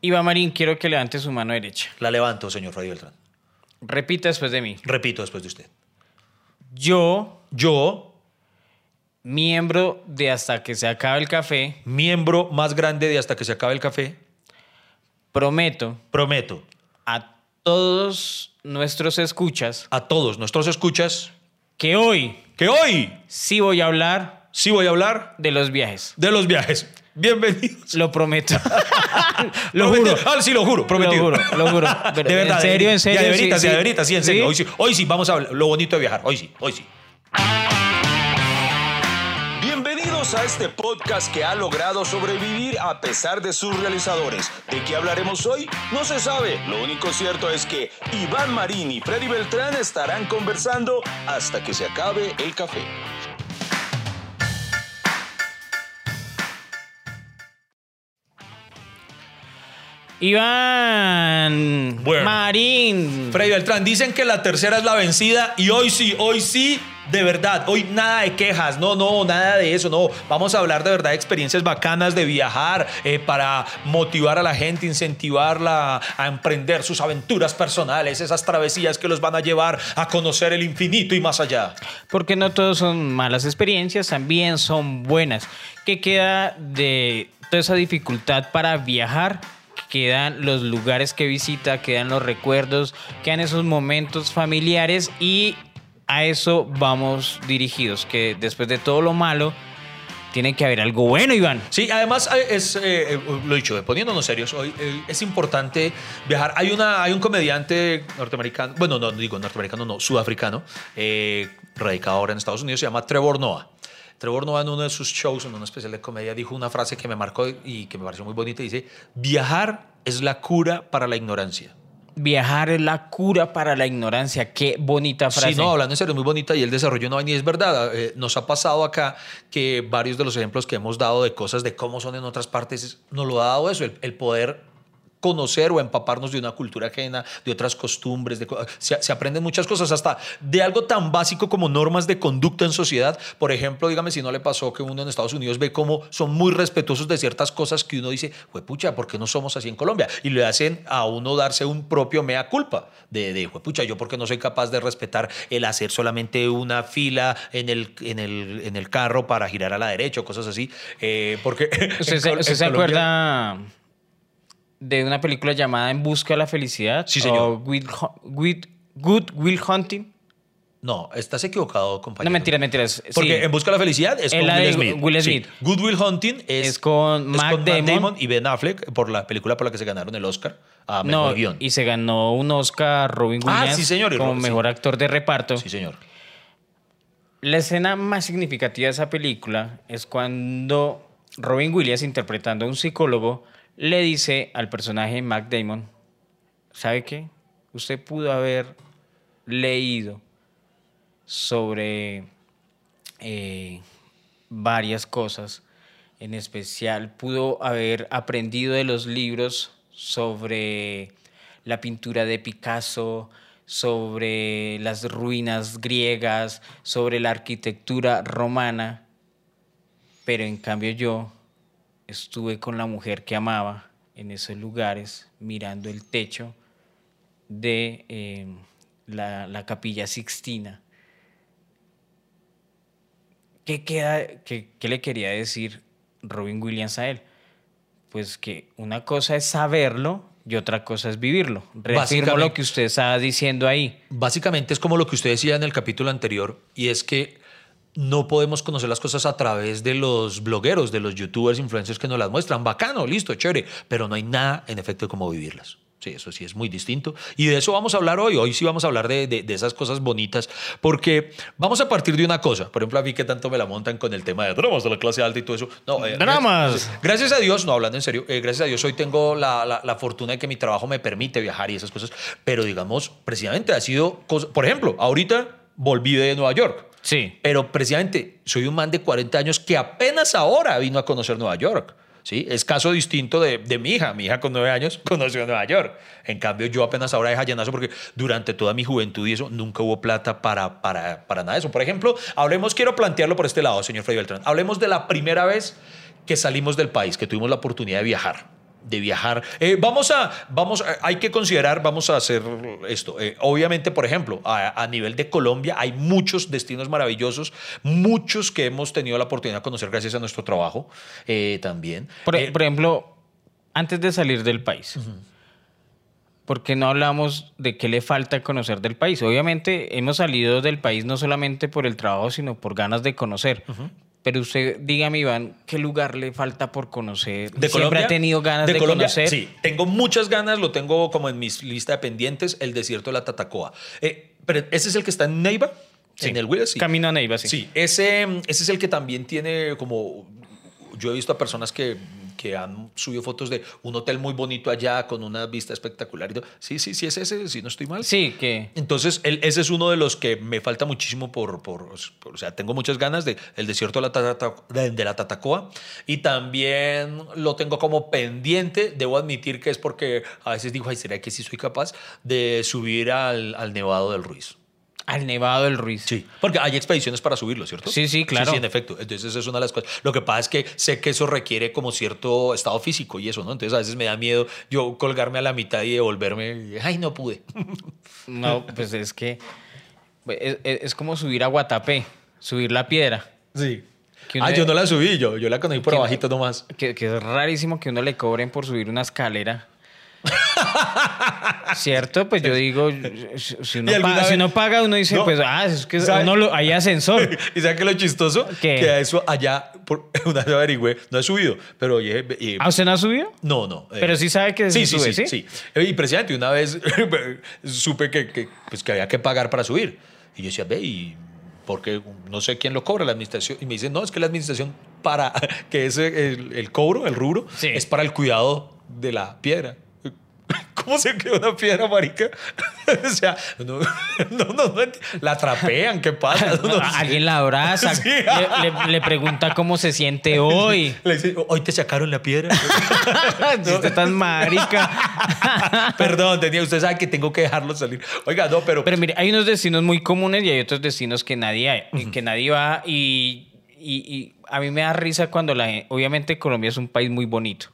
Iván Marín, quiero que levante su mano derecha. La levanto, señor Freddy Beltrán. Repita después de mí. Repito después de usted. Yo, Yo, miembro de Hasta que se acabe el café, miembro más grande de Hasta que se acabe el café, prometo prometo a todos nuestros escuchas a todos nuestros escuchas que hoy que hoy sí voy a hablar sí voy a hablar de los viajes. de los viajes. Bienvenidos. Lo prometo. lo juro. Ah, sí, lo juro, prometido. Lo juro, lo juro. Pero, de verdad. En serio, de- en serio. Ya de veritas, sí, ya de sí. veritas, sí, en serio. Hoy sí, hoy sí, vamos a hablar lo bonito de viajar. Hoy sí, hoy sí. Bienvenidos a este podcast que ha logrado sobrevivir a pesar de sus realizadores. ¿De qué hablaremos hoy? No se sabe. Lo único cierto es que Iván Marín y Freddy Beltrán estarán conversando hasta que se acabe el café. Iván Bueno. Marín. Freddy Beltrán, dicen que la tercera es la vencida y hoy sí, hoy sí, de verdad, hoy nada de quejas, no, no, nada de eso, no. Vamos a hablar de verdad de experiencias bacanas de viajar eh, para motivar a la gente, incentivarla a emprender sus aventuras personales, esas travesías que los van a llevar a conocer el infinito y más allá. Porque no todos son malas experiencias, también son buenas. ¿Qué queda de toda esa dificultad para viajar? Quedan los lugares que visita, quedan los recuerdos, quedan esos momentos familiares y a eso vamos dirigidos, que después de todo lo malo, tiene que haber algo bueno, Iván. Sí, además eh, es, eh, eh, lo dicho, eh, poniéndonos serios, hoy es importante viajar. Hay, una, hay un comediante norteamericano, bueno, no digo norteamericano, no, sudafricano, radicado ahora en Estados Unidos, se llama Trevor Noah. Trevor Noah en uno de sus shows, en una especial de comedia, dijo una frase que me marcó y que me pareció muy bonita. Dice, viajar es la cura para la ignorancia. Viajar es la cura para la ignorancia. Qué bonita frase. Sí, no, hablando en serio, es muy bonita y el desarrollo no vaina y es verdad. eh, nos ha pasado acá que varios de los ejemplos que hemos dado de cosas de cómo son en otras partes, nos lo ha dado eso, el, el poder conocer o empaparnos de una cultura ajena, de otras costumbres, de, se, se aprenden muchas cosas, hasta de algo tan básico como normas de conducta en sociedad. Por ejemplo, dígame si no le pasó que uno en Estados Unidos ve cómo son muy respetuosos de ciertas cosas que uno dice, pucha, ¿por qué no somos así en Colombia? Y le hacen a uno darse un propio mea culpa de, de pucha, yo porque no soy capaz de respetar el hacer solamente una fila en el, en el, en el carro para girar a la derecha o cosas así. Eh, porque ¿Usted, en se, se Colombia- acuerda de una película llamada En Busca de la Felicidad? Sí, señor. O Will Good Will Hunting. No, estás equivocado, compañero. No, mentiras, mentiras. Porque sí. En Busca de la Felicidad es Es con Will Smith. Will Sí. Smith. Good Will Hunting es, Es con Matt Damon. y Ben Affleck por la película por la que se ganaron el Oscar a mejor No, guion. y se ganó un Oscar Robin Ah, Williams sí, señor, como Robin, mejor actor de reparto. Sí, señor. La escena más significativa de esa película es cuando Robin Williams, interpretando a un psicólogo, le dice al personaje Mac Damon, ¿sabe qué? Usted pudo haber leído sobre eh, varias cosas, en especial pudo haber aprendido de los libros sobre la pintura de Picasso, sobre las ruinas griegas, sobre la arquitectura romana, pero en cambio yo estuve con la mujer que amaba en esos lugares, mirando el techo de eh, la, la capilla Sixtina. ¿Qué, queda, qué, qué le quería decir Robin Williams a él? Pues que una cosa es saberlo y otra cosa es vivirlo. Reafirmo lo que usted estaba diciendo ahí. Básicamente es como lo que usted decía en el capítulo anterior, y es que no podemos conocer las cosas a través de los blogueros, de los youtubers, influencers que nos las muestran. Bacano, listo, chévere, pero no hay nada en efecto de cómo vivirlas. Sí, eso sí es muy distinto. Y de eso vamos a hablar hoy. Hoy sí vamos a hablar de, de- de esas cosas bonitas, porque vamos a partir de una cosa. Por ejemplo, a mí que tanto me la montan con el tema de dramas de la clase alta y todo eso. No, eh, ¡Dramas! Gracias a Dios, no hablando en serio, eh, gracias a Dios hoy tengo la, la- la fortuna de que mi trabajo me permite viajar y esas cosas, pero digamos, precisamente ha sido, cosa- por ejemplo, ahorita volví de Nueva York, Sí. pero precisamente soy un man de 40 años que apenas ahora vino a conocer Nueva York. ¿Sí? Es caso distinto de, de mi hija. Mi hija con nueve años conoció Nueva York. En cambio, yo apenas ahora deja llenazo porque durante toda mi juventud y eso nunca hubo plata para, para, para nada de eso. Por ejemplo, hablemos, quiero plantearlo por este lado, señor Freddy Beltrán. Hablemos de la primera vez que salimos del país, que tuvimos la oportunidad de viajar. De viajar. Eh, vamos a, vamos, a- hay que considerar, vamos a hacer esto. Eh, obviamente, por ejemplo, a, a nivel de Colombia hay muchos destinos maravillosos, muchos que hemos tenido la oportunidad de conocer gracias a nuestro trabajo eh, también. Por, Eh, por ejemplo, antes de salir del país, ¿por qué no hablamos de qué le falta conocer del país? Obviamente hemos salido del país no solamente por el trabajo, sino por ganas de conocer. Pero usted, dígame, Iván, ¿qué lugar le falta por conocer? ¿De ¿Siempre Colombia? ha tenido ganas de, Colombia? conocer? Sí, tengo muchas ganas, lo tengo como en mi lista de pendientes, el desierto de la Tatacoa. Eh, pero ese es el que está en Neiva, Sí. en el Willis. Sí. Camino a Neiva, sí. Sí, ese, ese es el que también tiene como... Yo he visto a personas que, que han subido fotos de un hotel muy bonito allá con una vista espectacular. Sí, sí, sí, es ese, si no estoy mal. Sí, que... Entonces, el- ese es uno de los que me falta muchísimo por, por- por- o sea, tengo muchas ganas de el desierto de la, Tata- de, de la Tatacoa y también lo tengo como pendiente, debo admitir que es porque a veces digo, ay, ¿será que sí soy capaz de subir al, al Nevado del Ruiz? Al Nevado del Ruiz. Sí, porque hay expediciones para subirlo, ¿cierto? Sí, sí, claro. Sí, en efecto. Entonces, es una de las cosas. Lo que pasa es que sé que eso requiere como cierto estado físico y eso, ¿no? Entonces, a veces me da miedo yo colgarme a la mitad y devolverme. Ay, no pude. No, pues es que es, como subir a Guatapé, subir la piedra. Sí. Ah, yo no la subí, yo, yo la conocí por abajito nomás. Que, que es rarísimo que uno le cobren por subir una escalera. ¿Cierto? Pues yo digo, si uno, ¿Y alguna paga, si uno paga, uno dice, No. pues, ah, es que uno lo- hay ascensor. ¿Y sabes qué es lo chistoso? ¿Qué? Que a eso allá, por, una vez averigüé, no he subido, pero oye, y- ¿Ah, usted no ha subido? no, no. eh, Pero sí sabe que sí, sí, sube, sí, ¿sí? sí. Eh, Y precisamente una vez supe que, que, pues, que había que pagar para subir. Y yo decía, ve, y porque no sé quién lo cobra, la administración. Y me dicen, no, es que la administración para que ese, el, el cobro, el rubro, Sí. es para el cuidado de la piedra. ¿Cómo se queda una piedra, marica? o sea, no, no, no, no la trapean, ¿qué pasa? No, no. Alguien la abraza, Sí. le, le- le pregunta cómo se siente hoy. Le dice, hoy te sacaron la piedra. Si usted tan marica. Perdón, tenía, usted sabe que tengo que dejarlo salir. Oiga, no, pero, Pero mire, hay unos destinos muy comunes y hay otros destinos que nadie, que nadie va y, y- y a mí me da risa cuando la gente, obviamente Colombia es un país muy bonito,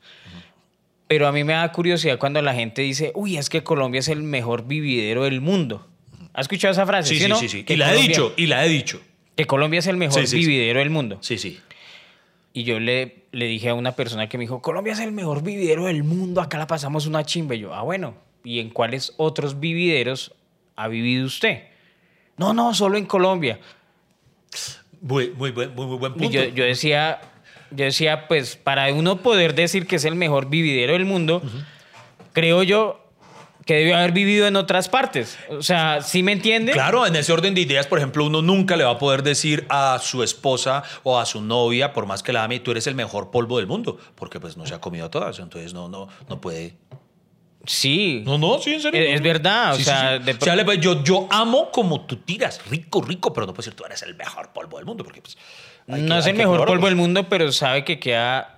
pero a mí me da curiosidad cuando la gente dice, uy, es que Colombia es el mejor vividero del mundo. ¿Has escuchado esa frase? sí, sí, no? sí, sí. Y la he Colombia- dicho, y la he dicho. Que Colombia es el mejor Sí, sí, sí. vividero del mundo. Sí, sí. Y yo le, le dije a una persona que me dijo, Colombia es el mejor vividero del mundo, acá la pasamos una chimba. Y yo, ah, bueno, ¿y en cuáles otros vivideros ha vivido usted? No, no, solo en Colombia. Muy, muy, buen, muy, muy buen Y punto. yo, yo decía, yo decía, pues para uno poder decir que es el mejor vividero del mundo, creo yo que debe haber vivido en otras partes. O sea, ¿sí me entiende? Claro, en ese orden de ideas, por ejemplo, uno nunca le va a poder decir a su esposa o a su novia, por más que la ame, tú eres el mejor polvo del mundo, porque pues no se ha comido a todas, entonces no, no, no puede. Sí. No, no, sí, en serio. Es- es verdad, o Sí, sí, sea, sí. de O sea, yo, yo amo como tú tiras, rico, rico, pero no puedo decir tú eres el mejor polvo del mundo, porque pues... hay no que- es el mejor probarlo. polvo del mundo, pero sabe que queda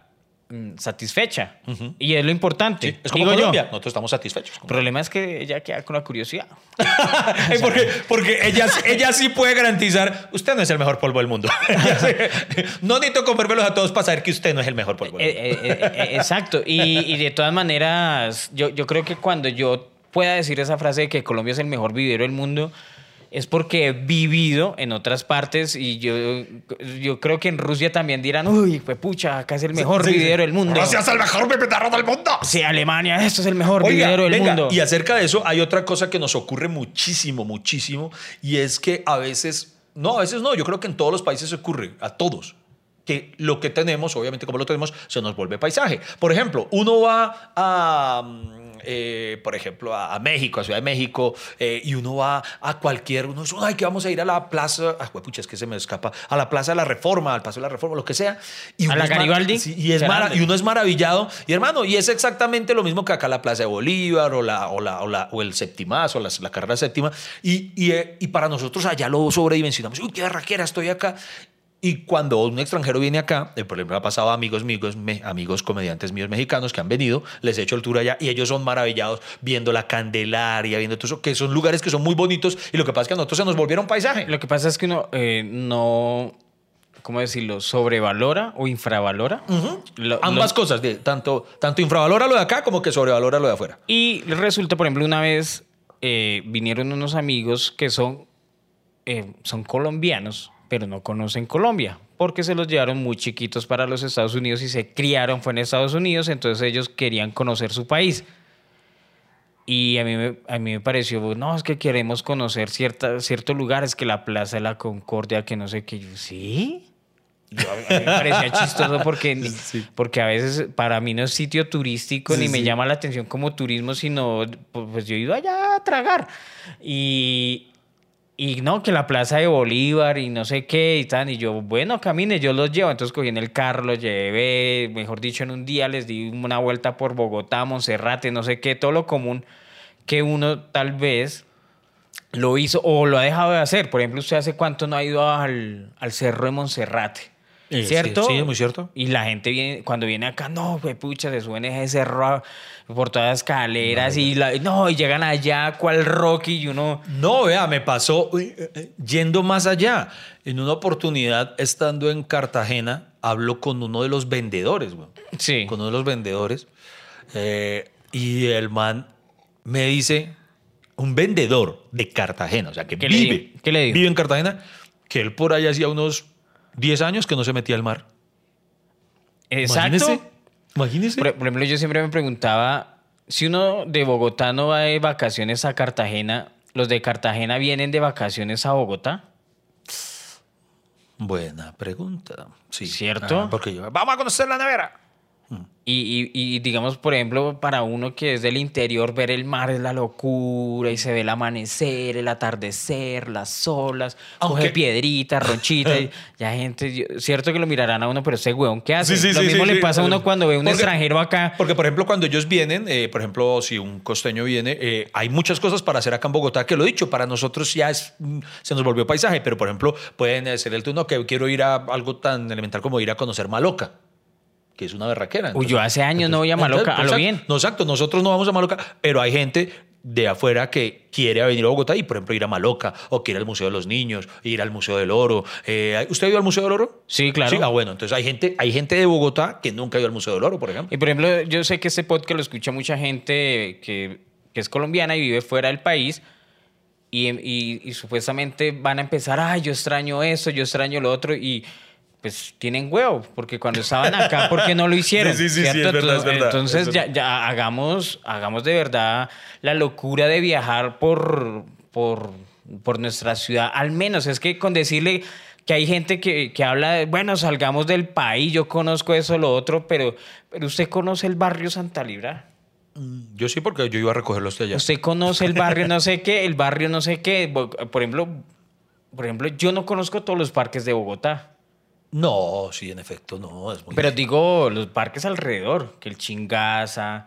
mm, satisfecha. Y es lo importante. Sí, es como digo Colombia, yo. nosotros estamos satisfechos. El problema es que ella queda con la curiosidad. Porque porque ella, ella sí puede garantizar, usted no es el mejor polvo del mundo. No necesito comérmelos a todos para saber que usted no es el mejor polvo del mundo. Eh, eh, eh, eh, exacto. Y, y de todas maneras, yo, yo creo que cuando yo pueda decir esa frase de que Colombia es el mejor vivero del mundo, es porque he vivido en otras partes y yo, yo creo que en Rusia también dirán, uy, pues pucha, acá es el mejor Sí, sí. vividero del mundo. Gracias al mejor pepetarro del mundo. Sí, Alemania, esto es el mejor Oiga, vividero del venga, mundo. Y acerca de eso, hay otra cosa que nos ocurre muchísimo, muchísimo, y es que a veces, no, a veces no, yo creo que en todos los países ocurre, a todos, que lo que tenemos, obviamente como lo tenemos, se nos vuelve paisaje. Por ejemplo, uno va a... eh, por ejemplo, a, a México, a Ciudad de México, eh, y uno va a cualquier, uno dice, ay, que vamos a ir a la plaza, ah, pucha, es que se me escapa, a la plaza de la Reforma, al paso de la Reforma, lo que sea. Y ¿A la Garibaldi? sí, y, es Grande. mara- y uno es maravillado. Y hermano, y es exactamente lo mismo que acá la Plaza de Bolívar o, la, o, la, o, la- o el Septimazo, o la, la carrera séptima. Y, y, eh, y para nosotros allá lo sobredimensionamos. Uy, qué barraquera, estoy acá. Y cuando un extranjero viene acá, eh, por ejemplo, ha pasado a amigos míos, me- amigos comediantes míos mexicanos que han venido, les he hecho el tour allá y ellos son maravillados viendo la Candelaria, viendo todo eso, que son lugares que son muy bonitos y lo que pasa es que a nosotros se nos volvieron paisaje. Lo que pasa es que uno eh, no. ¿cómo decirlo? Sobrevalora o infravalora. Lo- Ambas lo- cosas, de, tanto, tanto infravalora lo de acá como que sobrevalora lo de afuera. Y resulta, por ejemplo, una vez eh, vinieron unos amigos que son, eh, son colombianos, pero no conocen Colombia, porque se los llevaron muy chiquitos para los Estados Unidos y se criaron fue en Estados Unidos, entonces ellos querían conocer su país. Y a mí, me, a mí me pareció, no, es que queremos conocer cierta, ciertos lugares, que la Plaza de la Concordia, que no sé qué. Yo, ¿sí? Yo, a mí me parecía chistoso porque, ni- porque a veces para mí no es sitio turístico Sí, ni me sí. llama la atención como turismo, sino pues yo he ido allá a tragar. Y, y no, que la Plaza de Bolívar y no sé qué y tal. Y yo, bueno, camine, yo los llevo. Entonces cogí en el carro, los llevé, mejor dicho, en un día les di una vuelta por Bogotá, Monserrate, no sé qué, todo lo común que uno tal vez lo hizo o lo ha dejado de hacer. Por ejemplo, ¿usted hace cuánto no ha ido al, al Cerro de Monserrate? Eh, ¿Cierto? sí, sí, es muy cierto. Y la gente viene, cuando viene acá, no, pues pucha, se suben ese cerro por todas las escaleras y la- no, y llegan allá, cual Rocky, y uno. No, vea, me pasó eh, eh, yendo más allá. En una oportunidad, estando en Cartagena, hablo con uno de los vendedores, güey. Sí. Con uno de los vendedores. eh, y el man me dice, un vendedor de Cartagena, o sea, que ¿Qué le vive? ¿Qué le dijo? vive en Cartagena, que él por ahí hacía unos 10 años que no se metía al mar. Exacto. Imagínese. Imagínese. Por, por ejemplo, yo siempre me preguntaba, si uno de Bogotá no va de vacaciones a Cartagena, ¿los de Cartagena vienen de vacaciones a Bogotá? Buena pregunta. Sí. ¿Cierto? Ah, porque yo, vamos a conocer la nevera. Y, y- y digamos, por ejemplo, para uno que es del interior, ver el mar es la locura y se ve el amanecer, el atardecer, las olas, Aunque- coge piedritas, ronchitas. y ya gente, cierto que lo mirarán a uno, pero ese hueón, ¿qué hace? Sí, sí, lo sí, mismo le pasa a uno cuando ve un Porque- extranjero acá. Porque, por ejemplo, cuando ellos vienen, eh, por ejemplo, si un costeño viene, eh, hay muchas cosas para hacer acá en Bogotá que lo he dicho, para nosotros ya es, mm, se nos volvió paisaje, pero por ejemplo, pueden hacer el turno que quiero ir a algo tan elemental como ir a conocer Maloca. Que es una berraquera. Uy, yo hace años no voy a Maloca, a lo bien. No, exacto, nosotros no vamos a Maloca, pero hay gente de afuera que quiere venir a Bogotá y, por ejemplo, ir a Maloca o quiere ir al Museo de los Niños, ir al Museo del Oro. Eh, ¿Usted ha ido al Museo del Oro? Sí, claro. Sí, ah, bueno, entonces hay gente, hay gente de Bogotá que nunca ha ido al Museo del Oro, por ejemplo. Y por ejemplo, yo sé que este podcast lo escucha mucha gente que, que es colombiana y vive fuera del país. Y, y- y supuestamente van a empezar, ay, yo extraño eso, yo extraño lo otro. Y pues tienen huevo, porque cuando estaban acá, ¿por qué no lo hicieron? Sí, sí, sí, es verdad, es verdad, Entonces es ya, verdad. ya hagamos, hagamos de verdad la locura de viajar por, por, por nuestra ciudad. Al menos es que con decirle que hay gente que, que habla de, bueno, salgamos del país, yo conozco eso, lo otro, pero, pero usted conoce el barrio Santa Libra. Yo sí, porque yo iba a recogerlos de allá. Usted conoce el barrio no sé qué, el barrio no sé qué. Por ejemplo, por ejemplo, yo no conozco todos los parques de Bogotá. No, sí, en efecto, no. Es muy Pero digo, los parques alrededor, que el Chingaza,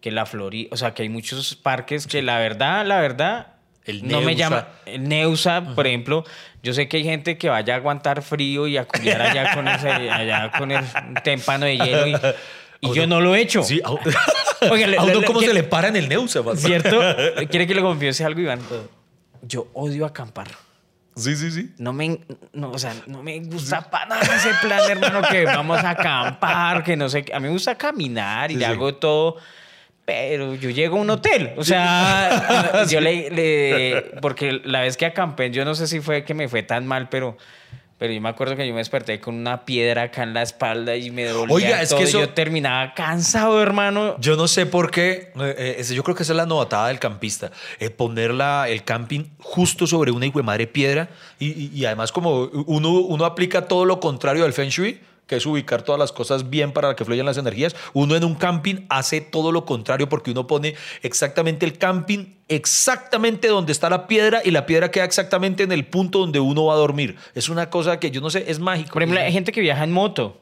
que la Florida, o sea, que hay muchos parques que la verdad, la verdad, El no me Neusa. llama. El Neusa, por ejemplo, yo sé que hay gente que vaya a aguantar frío y a culiar allá con, ese, allá con el témpano de hielo y, y yo no lo he hecho. Sí, Oiga, le- le- cómo ¿qué- se le para en el Neusa. ¿Cierto? ¿Quiere que le confiese algo, Iván? Yo odio acampar. Sí, sí, sí. No me, no, o sea, no me gusta para nada ese plan, hermano, que vamos a acampar, que no sé qué. A mí me gusta caminar y Sí, le sí. hago todo, pero yo llego a un hotel. O sea, yo le, le- Porque la vez que acampé, yo no sé si fue que me fue tan mal, pero. Pero yo me acuerdo que yo me desperté con una piedra acá en la espalda y me dolía Oiga, es todo. que y eso- Yo terminaba cansado, hermano. Yo no sé por qué, eh, eh, yo creo que esa es la novatada del campista, eh, poner la- el camping justo sobre una hijo de madre piedra y, y- y además como uno, uno aplica todo lo contrario del Feng Shui, que es ubicar todas las cosas bien para que fluyan las energías, uno en un camping hace todo lo contrario porque uno pone exactamente el camping exactamente donde está la piedra y la piedra queda exactamente en el punto donde uno va a dormir. Es una cosa que yo no sé, es mágico. Por ejemplo, hay gente que viaja en moto.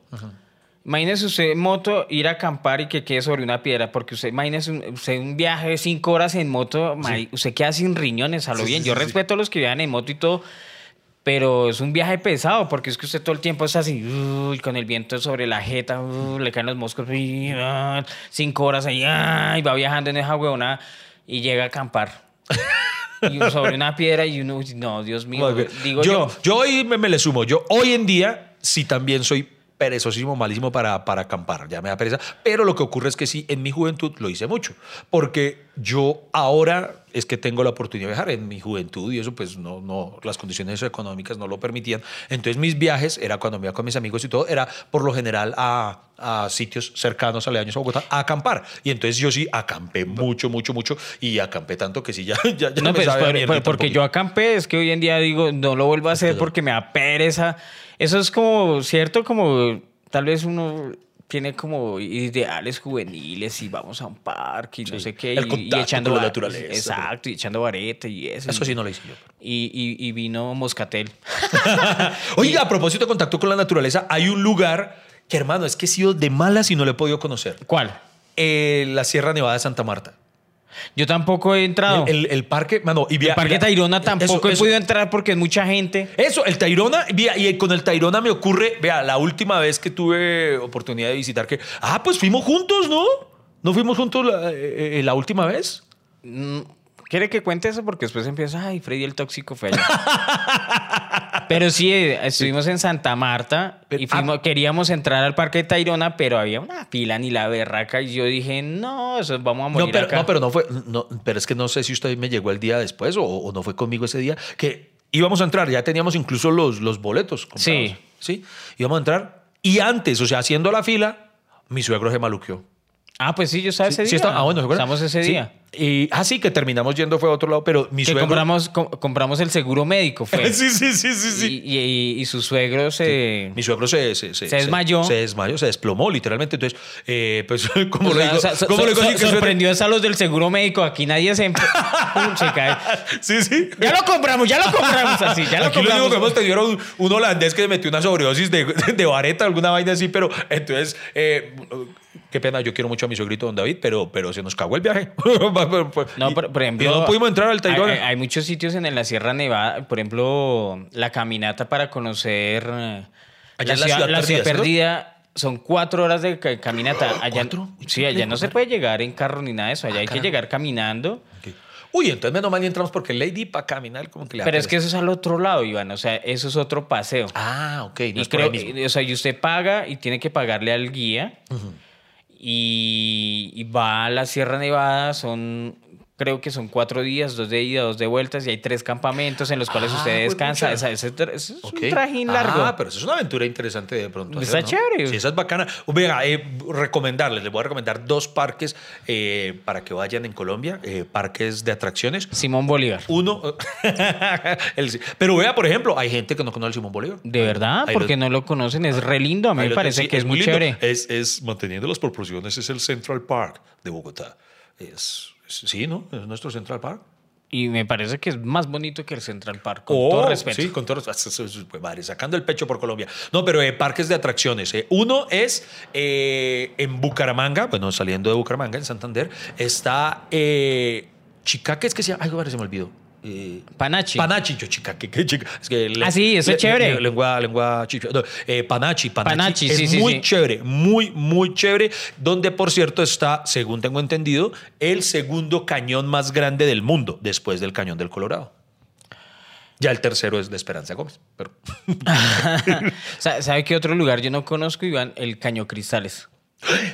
Imagínese usted en moto ir a acampar y que quede sobre una piedra, porque usted, imagínese un, usted un viaje de cinco horas en moto, mari- usted queda sin riñones a lo Sí, bien. sí, Yo sí, sí. respeto a los que viajan en moto y todo, pero es un viaje pesado, porque es que usted todo el tiempo está así, uy, con el viento sobre la jeta, uy, le caen los moscos, uy, ah, cinco horas ahí, ah, y va viajando en esa huevona y llega a acampar. y sobre una piedra y uno, no, Dios mío, digo yo. yo, yo hoy me, me le sumo. Yo hoy en día sí también soy perezosísimo, malísimo para, para acampar, ya me da pereza. Pero lo que ocurre es que sí, en mi juventud lo hice mucho, porque yo ahora es que tengo la oportunidad de viajar. En mi juventud y eso, pues no, no, las condiciones económicas no lo permitían. Entonces mis viajes era cuando me iba con mis amigos y todo, era por lo general a, a sitios cercanos, aledaños a Bogotá, a acampar. Y entonces yo sí acampé mucho, mucho, mucho y acampé tanto que sí, ya, ya, ya No, me pues, sabe por- por- porque yo acampé, es que hoy en día digo, no lo vuelvo a hacer porque me da pereza. Eso es como, ¿cierto? Como tal vez uno tiene como ideales juveniles y vamos a un parque y no sé qué. el y- echando con la naturaleza, Exacto, y echando vareta y eso. Eso sí no lo hice yo. Y, y- y vino Moscatel. Oiga, a propósito de contacto con la naturaleza, hay un lugar que, hermano, es que he sido de malas y no lo he podido conocer. ¿Cuál? Eh, la Sierra Nevada de Santa Marta. Yo tampoco he entrado. El, el- el parque, mano, y El Parque Tayrona tampoco eso, he eso. podido entrar porque es mucha gente. Eso, el Tayrona, vea, y con el Tayrona me ocurre, vea, la última vez que tuve oportunidad de visitar que, ah, pues fuimos juntos, ¿no? ¿No fuimos juntos la, eh, eh, la última vez? Mm, ¿Quiere que cuente eso? Porque después empieza, ay, Freddy el tóxico fue allá. pero sí, estuvimos en Santa Marta y fuimos- queríamos entrar al Parque de Tayrona, pero había una fila ni la berraca y yo dije, no, eso vamos a morir No pero, acá. no, pero no fue, no, pero es que no sé si usted me llegó el día después o, o no fue conmigo ese día, que íbamos a entrar, ya teníamos incluso los, los boletos. comprados, Sí. Sí, íbamos a entrar y antes, o sea, haciendo la fila, mi suegro se maluqueó. Ah, pues sí, yo estaba ese Sí, día. está- ah, bueno, ¿se? Estamos ese Sí. día. Y, ah, sí, que terminamos yendo fue a otro lado, pero mi Que suegro... compramos, com- compramos el seguro médico, fue. sí, sí, sí, sí, sí. Y, y- y su suegro se... Mi suegro se, se, Se desmayó. Se, desmayó, se desplomó literalmente. Entonces, eh, pues, como O sea, digo? o sea, so- ¿Cómo so- le digo? so- que sorprendió a los del seguro médico. Aquí nadie se... Se cae. Sí, sí. Ya lo compramos, ya lo compramos así, ya lo Aquí lo único compramos. que hemos tenido un, un holandés que metió una sobredosis de, de vareta, alguna vaina así, pero entonces, eh, qué pena, yo quiero mucho a mi suegrito don David, pero, pero se nos cagó el viaje. No, Y- por, por ejemplo. no pudimos entrar al Tayrona. hay- hay muchos sitios en, la Sierra Nevada, por ejemplo, la caminata para conocer eh, Allá la ciudad perdida, ¿cierto? perdida. Son cuatro horas de ca- caminata. Allá, ¿Cuatro? Sí, allá no se puede llegar en carro ni nada de eso. Allá hay que llegar caminando. Uy, entonces menos mal ni entramos porque Lady para caminar como que le Pero es que eso es al otro lado, Iván. O sea, eso es otro paseo. Ah, ok. No y es creo, mismo. o sea, y usted paga y tiene que pagarle al guía. Y, va a la Sierra Nevada, son, creo que son cuatro días, dos de ida, dos de vueltas, y hay tres campamentos en los cuales Ah, usted descansa. juepucha. Esa- ese, tra- ese es un trajín largo. Ah, pero eso es una aventura interesante de pronto. Está hacer, ¿no? chévere. Sí, esa es bacana. Venga, eh, recomendarles, les voy a recomendar dos parques eh, para que vayan en Colombia, eh, parques de atracciones. Simón Bolívar. Uno, el- pero vea, por ejemplo, hay gente que no conoce el Simón Bolívar. ¿De verdad? Porque no lo conocen, es re lindo. A mí me parece que es muy lindo. chévere. Es, es manteniendo las proporciones, es el Central Park de Bogotá. Es- sí, ¿no? Es nuestro Central Park. Y me parece que es más bonito que el Central Park, con Oh, todo respeto. Sí, con todo respeto. Pues, madre, sacando el pecho por Colombia. No, pero eh, parques de atracciones. eh. Uno es eh, en Bucaramanga, bueno, saliendo de Bucaramanga, en Santander, está eh, Chicaque, es que se llama, ay, se me olvidó. Eh, Panachi. Panachi, yo Chicaque, que chica. Es que le- Ah, sí, eso es chévere. le- lengua, lengua. No, eh, Panachi, Panachi. Panachi, es sí, sí, muy sí. chévere, muy, muy chévere. Donde, por cierto, está, según tengo entendido, el segundo cañón más grande del mundo, después del cañón del Colorado. Ya el tercero es de Esperanza Gómez. Pero... Sa- ¿Sabe qué otro lugar yo no conozco, Iván? El Caño Cristales.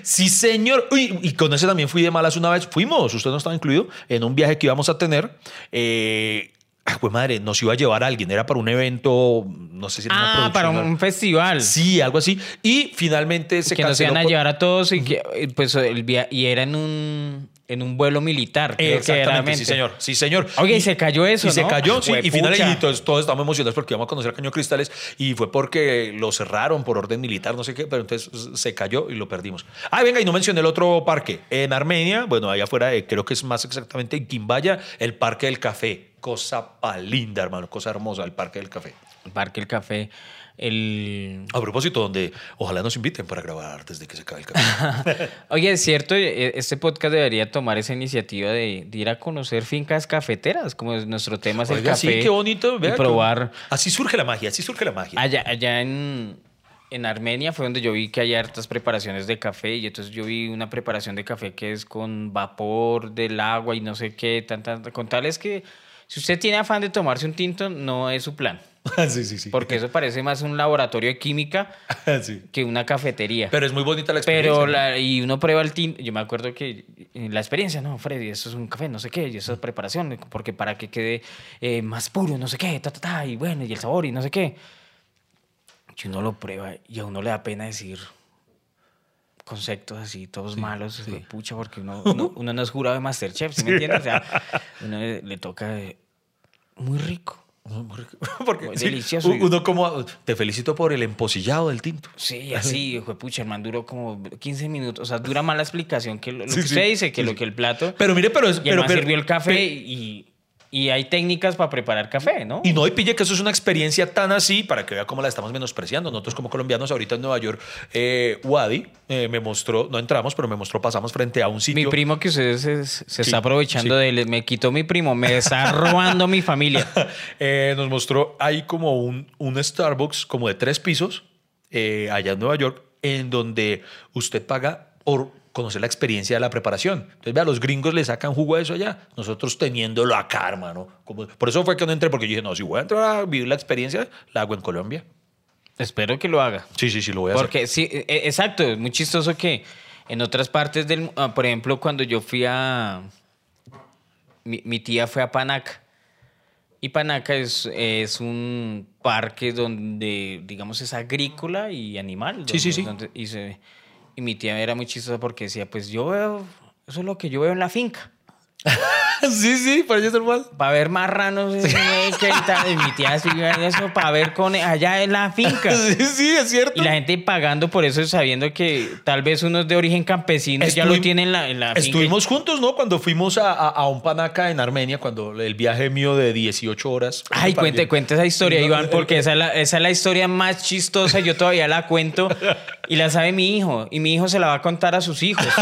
Sí, señor. Uy, y con ese también fui de malas una vez. Fuimos, usted no estaba incluido, en un viaje que íbamos a tener. Eh, pues madre, nos iba a llevar a alguien. Era para un evento, no sé si era una Ah, para un festival. Sí, algo así. Y finalmente se que nos canceló iban a llevar a todos y que eh, pues el via- y era en un en un vuelo militar creo que Exactamente, sí, señor. Sí, señor. Oye, y se cayó eso, Y se ¿no? cayó, sí. Y finalmente y todos, todos estamos emocionados porque íbamos a conocer Caño Cristales y fue porque lo cerraron por orden militar, no sé qué, pero entonces se cayó y lo perdimos. Ah, venga, y no mencioné el otro parque. En Armenia, bueno, allá afuera, eh, creo que es más exactamente en Quimbaya, el Parque del Café. Cosa pa' linda, hermano, cosa hermosa, el Parque del Café. el Parque El Café el A propósito, donde ojalá nos inviten para grabar desde que se acabe el café. Oye, es cierto, eh, este podcast debería tomar esa iniciativa de, de ir a conocer fincas cafeteras, como es nuestro tema es el café. sí, qué bonito. Y vea, qué probar. Así surge la magia, así surge la magia. Allá, allá en, en Armenia fue donde yo vi que hay hartas preparaciones de café y entonces yo vi una preparación de café que es con vapor del agua y no sé qué, tan, tan, con tal es que si usted tiene afán de tomarse un tinto, no es su plan. sí, sí, sí. Porque eso parece más un laboratorio de química Sí. que una cafetería. Pero es muy bonita la experiencia. Pero ¿no? la- y uno prueba el tinto. Yo me acuerdo que en la experiencia, no, Freddy, eso es un café, no sé qué, y eso es preparación, porque para que quede eh, más puro, no sé qué, ta, ta, ta, y bueno, y el sabor, y no sé qué. Y uno lo prueba y a uno le da pena decir conceptos así, todos malos, sí. pucha, porque uno, uno, uno no es jurado de Masterchef, ¿sí me entiendes? O sea, uno le, le toca eh, muy rico. Porque Muy sí, delicioso. uno como te felicito por el emposillado del tinto. Sí, así, hijo de pucha, el man duró como 15 minutos. O sea, dura más la explicación que lo, lo Sí, que sí. usted dice, que lo que el plato. Pero mire, pero es y el pero, man pero- sirvió el café y, y hay técnicas para preparar café, ¿no? Y no, y pille que eso es una experiencia tan así, para que vea cómo la estamos menospreciando. Nosotros como colombianos ahorita en Nueva York, eh, Wadi eh, me mostró, no entramos, pero me mostró, pasamos frente a un sitio. Mi primo que ustedes se, se Sí, está aprovechando sí. de él, me quitó mi primo, me está robando mi familia. Eh, nos mostró ahí como un, un Starbucks como de tres pisos allá en Nueva York, en donde usted paga por conocer la experiencia de la preparación. Entonces, vea, los gringos le sacan jugo a eso allá, nosotros teniéndolo acá, hermano. Como, por eso fue que no entré, porque yo dije, no, si voy a entrar a vivir la experiencia, la hago en Colombia. Espero que lo haga. Sí, sí, sí, lo voy a hacer. Porque sí, e- e- exacto, es muy chistoso que en otras partes del, ah, por ejemplo, cuando yo fui a, mi, mi tía fue a Panaca y Panaca es, es un parque donde, digamos, es agrícola y animal. Sí, sí, sí. donde- y, se- y mi tía era muy chistosa porque decía, pues yo veo, eso es lo que yo veo en la finca. sí, sí, parece normal. Para ver marranos, que y. Y mi tía eso, para ver con allá en la finca. Sí, sí, es cierto. Y la gente pagando por eso, sabiendo que tal vez uno es de origen campesino y ya lo tiene en la, en la finca. Estuvimos juntos, ¿no? Cuando fuimos a, a- a un panaca en Armenia, cuando el viaje mío de 18 horas. Ay, Para cuente, cuente esa historia, No, Iván, el- porque esa es, la, esa es la historia más chistosa. Yo todavía la cuento y la sabe mi hijo. Y mi hijo se la va a contar a sus hijos.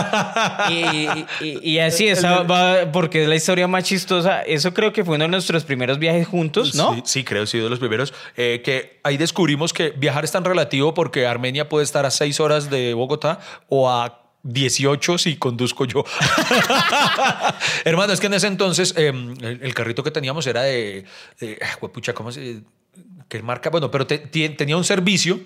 Y, y- y así, esa va, porque es la historia más chistosa. Eso creo que fue uno de nuestros primeros viajes juntos, ¿no? Sí, sí, creo, sí, de los primeros. eh, que ahí descubrimos que viajar es tan relativo porque Armenia puede estar a 6 horas de Bogotá o a 18 si conduzco yo. Hermano, es que en ese entonces eh, el, carrito que teníamos era de. de juepucha, ¿cómo se.? ¿Qué marca? Bueno, pero tenía un servicio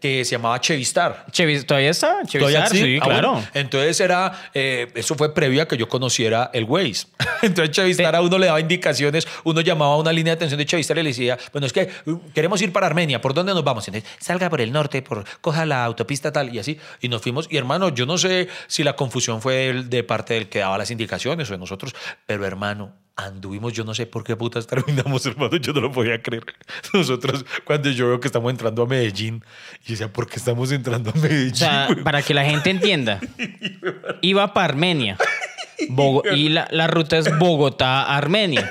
que se llamaba Chevistar. Chevis- ¿Todavía está? ¿Todavía Chevisar, sí, Ah, claro. bueno. Entonces era, eh, eso fue previo a que yo conociera el Waze. Entonces Chavistar a uno le daba indicaciones, uno llamaba a una línea de atención de Chavistar y le decía, bueno, es que uh, queremos ir para Armenia, ¿por dónde nos vamos? Entonces, salga por el norte, por, coja la autopista tal y así. Y nos fuimos, y hermano, yo no sé si la confusión fue de parte del que daba las indicaciones o de nosotros, pero hermano, anduvimos, yo no sé por qué putas terminamos, hermano, yo no lo podía creer. Nosotros, cuando yo veo que estamos entrando a Medellín, y decía, ¿por qué estamos entrando a Medellín? O sea, güey?" para que la gente entienda, iba para Armenia. Y la, la ruta es Bogotá-Armenia.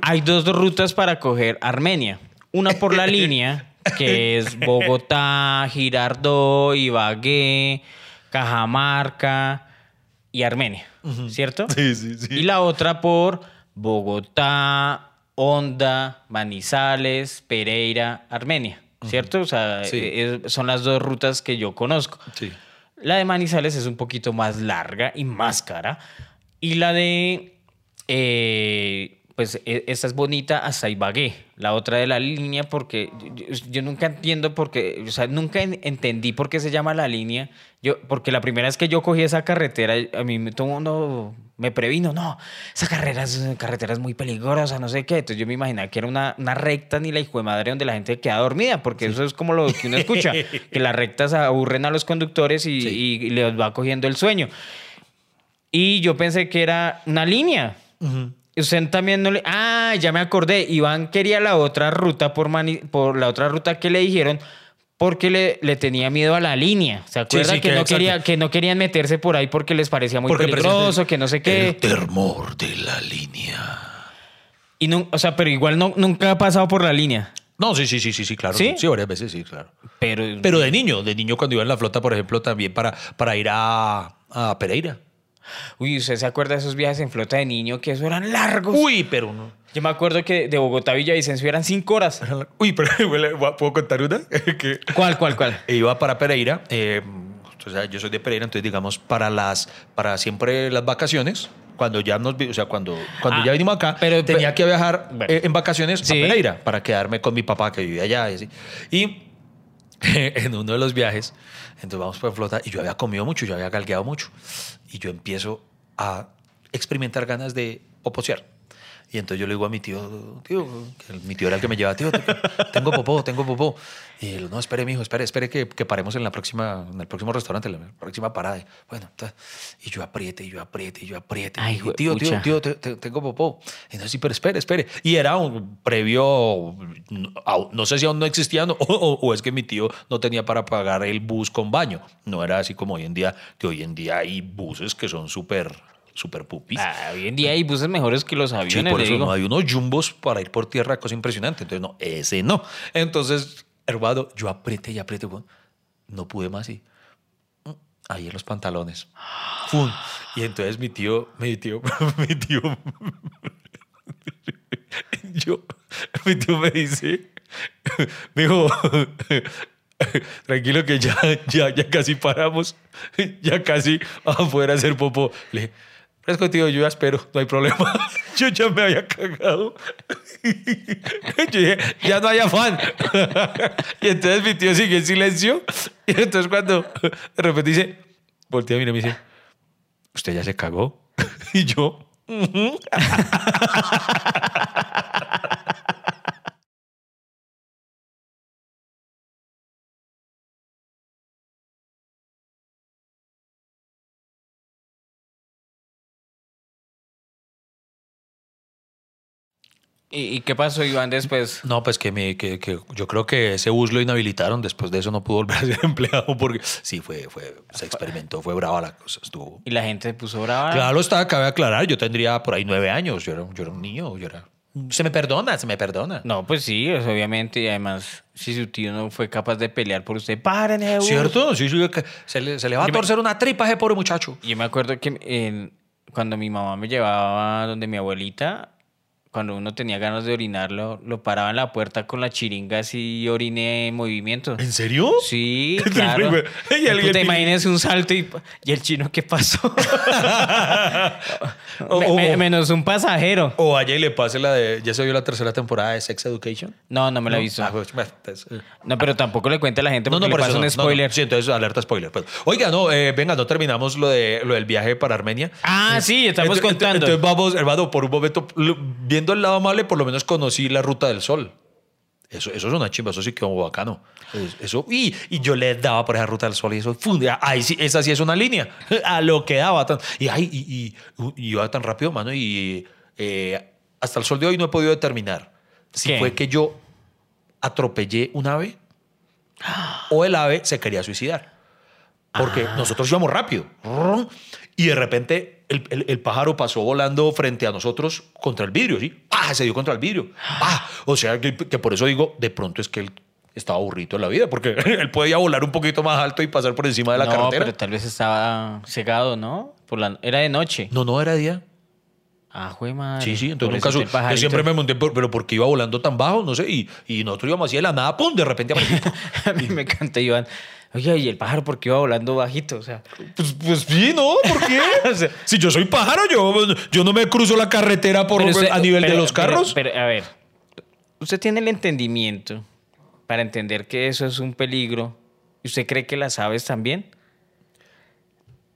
Hay dos rutas para coger Armenia. Una por la línea, que es Bogotá, Girardot, Ibagué, Cajamarca y Armenia, ¿cierto? Sí, sí, sí. Y la otra por Bogotá, Honda, Manizales, Pereira, Armenia, ¿cierto? O sea, Sí. eh, son las dos rutas que yo conozco. Sí. La de Manizales es un poquito más larga y más cara. Y la de. eh, pues e- esta es bonita hasta Ibagué. La otra de la línea, porque yo, nunca entiendo por qué. O sea, nunca en- entendí por qué se llama la línea. Yo, porque la primera vez que yo cogí esa carretera, a mí todo el mundo me previno. No, esa carrera es, carretera es muy peligrosa, no sé qué. Entonces yo me imaginaba que era una, una recta ni la hijo de madre donde la gente queda dormida, porque eso es como lo que uno escucha, que las rectas aburren a los conductores y, Sí. y- les va cogiendo el sueño. Y yo pensé que era una línea. Usted también no le. Ah, ya me acordé. Iván quería la otra ruta por, mani- por la otra ruta que le dijeron porque le, le tenía miedo a la línea. ¿Se acuerda sí, que, que no exacto. quería, que no querían meterse por ahí porque les parecía muy Porque peligroso, que no sé qué? El termor de la línea. Y no, o sea, pero igual no, nunca ha pasado por la línea. No, sí, sí, sí, sí, sí, claro. ¿Sí? Sí, varias veces, sí, claro. Pero, Pero de niño, de niño cuando iba en la flota, por ejemplo, también para, para ir a, a Pereira. Uy, ¿usted se acuerda de esos viajes en flota de niño que eso eran largos? Uy, pero no. Yo me acuerdo que de Bogotá a Villavicencio eran cinco horas. Uy, pero ¿puedo contar una? que ¿Cuál, cuál, cuál? iba para Pereira. eh, o sea, yo soy de Pereira, entonces digamos, para las, para siempre las vacaciones, cuando ya nos, o sea, cuando, cuando Ah, ya vinimos acá, pero- tenía que viajar Bueno. eh, en vacaciones Sí. a Pereira para quedarme con mi papá que vivía allá y así. Y en uno de los viajes, entonces vamos por flota y yo había comido mucho, yo había galgueado mucho y yo empiezo a experimentar ganas de poposear. Y entonces yo le digo a mi tío, tío, que mi tío era el que me llevaba, tío, tengo popó, tengo popó. Y él, no, espere, mijo, espere, espere que, que paremos en la próxima, en el próximo restaurante, en la próxima parada. Y, Bueno, y yo apriete, y yo apriete, y yo apriete. Ay, y, tío, tío, tío, te- te- tengo popó. Y no, sí, pero espere, espere. Y era un previo, no, no sé si aún no existían o, o- o es que mi tío no tenía para pagar el bus con baño. No era así como hoy en día, que hoy en día hay buses que son súper, súper pupis. Ah, hoy en día hay buses mejores que los Sí, aviones, por le eso digo. no hay unos jumbos para ir por tierra, cosa impresionante. Entonces, no, ese no. Entonces, hermano, yo apreté y apreté, weón. no pude más y mm, ahí en los pantalones. ¡Fum! Y entonces mi tío, mi tío, mi tío, yo, mi tío me dice, me dijo, tranquilo que ya, ya, ya casi paramos, ya casi afuera a hacer popo. Le dije, fresco tío, yo ya espero, no hay problema. Yo ya me había cagado. Yo dije, ya no hay afán. Y entonces mi tío sigue en silencio. Y entonces cuando de repente dice, voltea, mira, y me dice, ¿usted ya se cagó? Y yo. ¿Y, y qué pasó, Iván, después? No, pues que, me, que, que yo creo que ese bus lo inhabilitaron. Después de eso no pudo volver a ser empleado porque sí, fue, fue, se experimentó, fue brava la cosa. Estuvo. Y la gente se puso brava. Claro, está, cabe aclarar, yo tendría por ahí nueve años. Yo era, yo era un niño, yo era. Se me perdona, se me perdona. No, pues sí, pues, obviamente. Y además, si su tío no fue capaz de pelear por usted, paren bus. ¿Cierto? Sí, sí, se le, se le va a me- torcer una tripa a ese pobre muchacho. Yo me acuerdo que en- cuando mi mamá me llevaba donde mi abuelita, cuando uno tenía ganas de orinar, lo, lo paraba en la puerta con la chiringa así y oriné en movimiento. ¿En serio? Sí, claro. terrible. Y Puta, imagínese un salto y, y el chino, ¿qué pasó? O- Me- o- me- menos un pasajero. O vaya y le pase la de. ¿Ya se vio la tercera temporada de Sex Education? No, no me la he visto. Ah, pues, pues, eh. No, pero tampoco le cuente a la gente No, porque no, le por pasa eso un no, no, no. spoiler. Sí, entonces alerta spoiler. pues. Oiga, no, eh, venga, no terminamos lo, de, lo del viaje para Armenia. Ah, sí, estamos contando. Entonces vamos, hermano, por un momento, lo- viendo el lado amable, por lo menos conocí la ruta del sol. Eso, eso es una chimba, eso sí que bacano. Es- Eso, y, y yo le daba por esa ruta del sol y eso, ¡fum! Ahí sí, esa sí es una línea, a lo que daba. tan- y, ay, y, y, y iba tan rápido, mano, y eh, hasta el sol de hoy no he podido determinar si ¿Qué? fue que yo atropellé un ave o el ave se quería suicidar. Porque nosotros íbamos rápido. Y de repente el, el- el pájaro pasó volando frente a nosotros contra el vidrio, ¿sí? ¡Pah! Se dio contra el vidrio. ¡Pah! O sea, que, que por eso digo, de pronto es que él estaba aburrido en la vida, porque él podía volar un poquito más alto y pasar por encima de la no, carretera. pero tal vez estaba cegado, ¿no? Por la... Era de noche. No, no era día. Ah, jue madre. Sí, sí, entonces nunca su- Yo siempre me monté, por- pero porque iba volando tan bajo, no sé, y, y nosotros íbamos así de la nada, ¡pum! De repente apareció. A mí me encanta Iván. Oye, ¿y el pájaro por qué iba volando bajito? O sea, Pues, pues sí, ¿no? ¿Por qué? O sea, si yo soy pájaro, yo, yo no me cruzo la carretera por, pero usted- a nivel pero- de los pero- carros. Pero, a ver, usted tiene el entendimiento para entender que eso es un peligro. ¿Y usted cree que las aves también?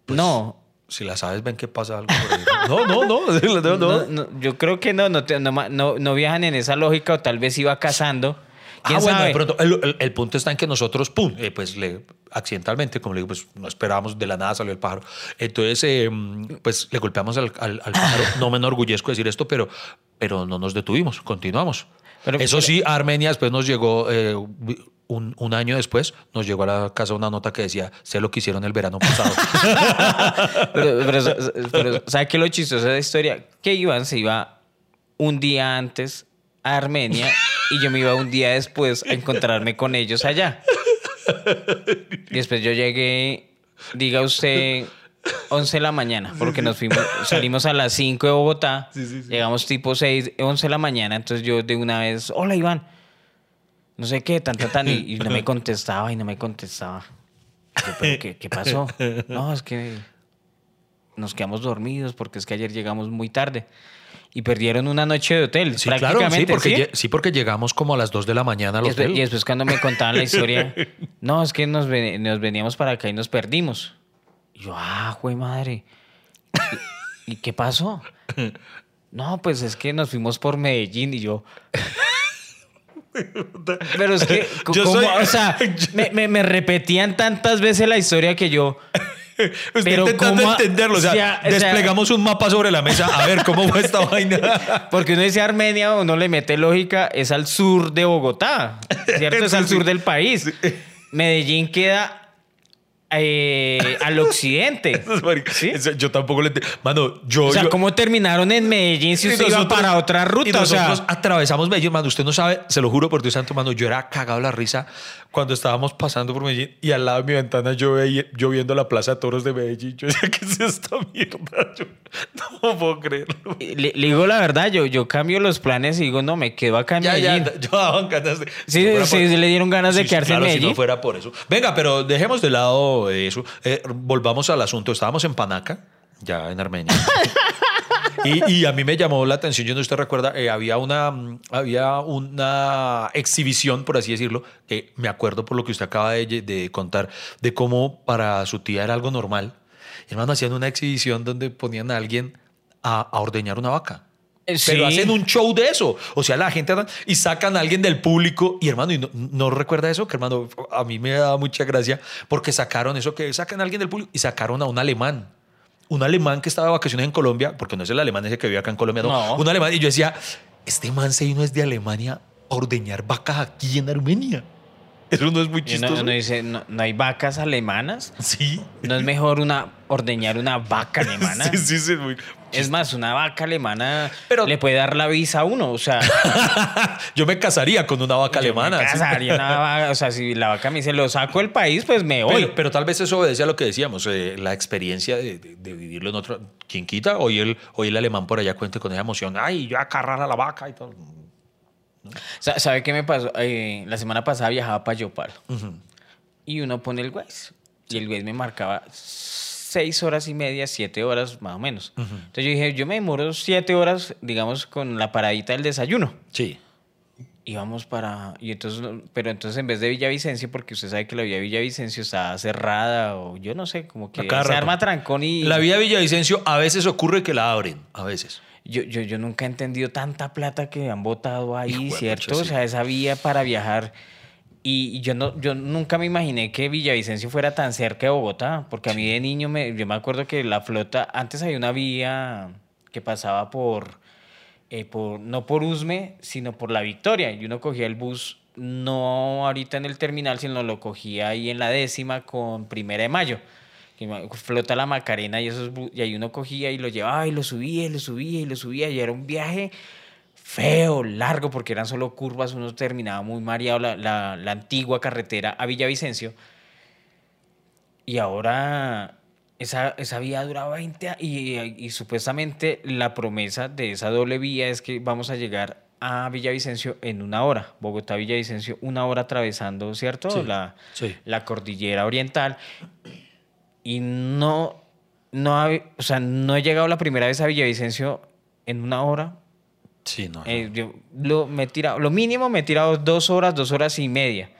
Pues, no. Si las aves ven que pasa algo por ahí. No, no, no. no, no. Yo creo que no, no, no- no viajan en esa lógica o tal vez iba cazando. ¿Quién Ah, bueno, sabe? de pronto, el, el- el punto está en que nosotros, pum, eh, pues le, accidentalmente, como le digo, pues no esperábamos, de la nada salió el pájaro. Entonces, eh, pues le golpeamos al, al- al pájaro. No me enorgullezco decir esto, pero, pero no nos detuvimos, continuamos. Pero- Eso pero- sí, Armenia después nos llegó, eh, un, un año después, nos llegó a la casa una nota que decía, sé lo que hicieron el verano pasado. Pero, pero- pero, ¿sabe qué es lo chistoso de la historia? Que Iván se iba un día antes a Armenia y yo me iba un día después a encontrarme con ellos allá. Y después yo llegué, diga usted, 11 de la mañana, porque nos fuimos, salimos a las 5 de Bogotá, llegamos tipo 6, 11 de la mañana, entonces yo de una vez, hola Iván, no sé qué, tan, tan, tan, y, y no me contestaba y no me contestaba. Yo, ¿pero qué, qué pasó? No, es que nos quedamos dormidos porque es que ayer llegamos muy tarde. Y perdieron una noche de hotel, Sí, claro, sí prácticamente. porque, ¿sí? sí, porque llegamos como a las 2 de la mañana al Y hotel. y después cuando me contaban la historia, no, es que nos, ven- nos veníamos para acá y nos perdimos. Y yo, ah, güey madre. ¿Y, y qué pasó? No, pues es que nos fuimos por Medellín y yo... Pero es que, Yo ¿cómo? soy- o sea, me, me- me repetían tantas veces la historia que yo... Usted pero intentando ¿cómo? entenderlo. O sea, sea, o sea- desplegamos un mapa sobre la mesa. A ver cómo fue esta vaina. Porque uno dice Armenia o no le mete lógica, es al sur de Bogotá, ¿cierto? Es al sur del país. Medellín queda eh, al occidente. ¿Sí? Yo tampoco le entiendo. Mano, yo. O sea, yo- ¿cómo terminaron en Medellín si usted iba nosotros- para otra Y ruta? O sea, nosotros atravesamos Medellín, mano. Usted no sabe, se lo juro por Dios santo, mano. Yo era cagado la risa cuando estábamos pasando por Medellín y al lado de mi ventana yo, veía, yo viendo la Plaza de Toros de Medellín. Yo decía, ¿qué es esta mierda? Yo no puedo creerlo. le, le digo la verdad, yo, yo cambio los planes y digo, no, me quedo acá en Ya, Medellín. ya, yo daban ganas de. Sí, si sí, le dieron ganas de Sí, quedarse en claro, Si Medellín. no fuera por eso. Venga, pero dejemos de lado eso. Eh, volvamos al asunto. Estábamos en Panaca, ya en Armenia. Y, y a mí me llamó la atención, yo no usted recuerda, eh, había, una, mm, había una exhibición, por así decirlo, que me acuerdo por lo que usted acaba de, de contar, de cómo para su tía era algo normal. Hermano, hacían una exhibición donde ponían a alguien a, a ordeñar una vaca. Eh, Pero sí. hacen un show de eso. O sea, la gente anda- y sacan a alguien del público. Y hermano, ¿y no, no recuerda eso? Que hermano, a mí me da mucha gracia porque sacaron eso, que sacan a alguien del público y sacaron a un alemán. Un alemán que estaba de vacaciones en Colombia, porque no es el alemán ese que vive acá en Colombia, no. No. Un alemán. Y yo decía, este man se vino desde Alemania a ordeñar vacas aquí en Armenia. Eso no es muy Y uno, chistoso. uno dice, no, no hay vacas alemanas? Sí. ¿No es mejor una ordeñar una vaca alemana? Sí, sí, sí. es muy- Es más, una vaca alemana Pero- le puede dar la visa a uno. O sea, Yo me casaría con una vaca yo alemana. me sí. casaría una vaca, o sea, si la vaca me dice, lo saco del país, pues me voy. Pero, pero tal vez eso obedece a lo que decíamos, eh, la experiencia de, de- de vivirlo en otro. ¿Quién quita? Hoy el, hoy el alemán por allá cuente con esa emoción. Ay, yo acarrar a la vaca y todo. Sa- ¿Sabe qué me pasó? Eh, la semana pasada viajaba para Yopal. Y uno pone el Waze. Y el Waze me marcaba seis horas y media, siete horas más o menos. Entonces yo dije, yo me demoro siete horas, digamos, con la paradita del desayuno. Sí. Y vamos para. Y entonces, pero entonces en vez de Villavicencio, porque usted sabe que la vía Villavicencio está cerrada, o yo no sé, como que se arma trancón y. La vía Villavicencio a veces ocurre que la abren, a veces. Yo, yo, yo nunca he entendido tanta plata que han botado ahí, Hijo ¿cierto? O sea, esa vía para viajar. Y yo, no, yo nunca me imaginé que Villavicencio fuera tan cerca de Bogotá, porque a mí de niño me, yo me acuerdo que la flota, antes había una vía que pasaba por, eh, por, no por Usme, sino por La Victoria, y uno cogía el bus no ahorita en el terminal, sino lo cogía ahí en la décima con Primera de Mayo. Flota la Macarena y, esos, y ahí uno cogía y lo llevaba y lo subía y lo subía y lo subía y era un viaje feo, largo, porque eran solo curvas, uno terminaba muy mareado la, la- la antigua carretera a Villavicencio. Y ahora esa, esa vía duraba 20 años y, y supuestamente la promesa de esa doble vía es que vamos a llegar a Villavicencio en una hora. Bogotá-Villavicencio, una hora atravesando, ¿cierto? Sí, la, sí. la cordillera oriental. Y no, no, ha- o sea, no he llegado la primera vez a Villavicencio en una hora. Sí, no. Eh, yo lo, me he tirado, lo mínimo me he tirado dos horas, dos horas y media.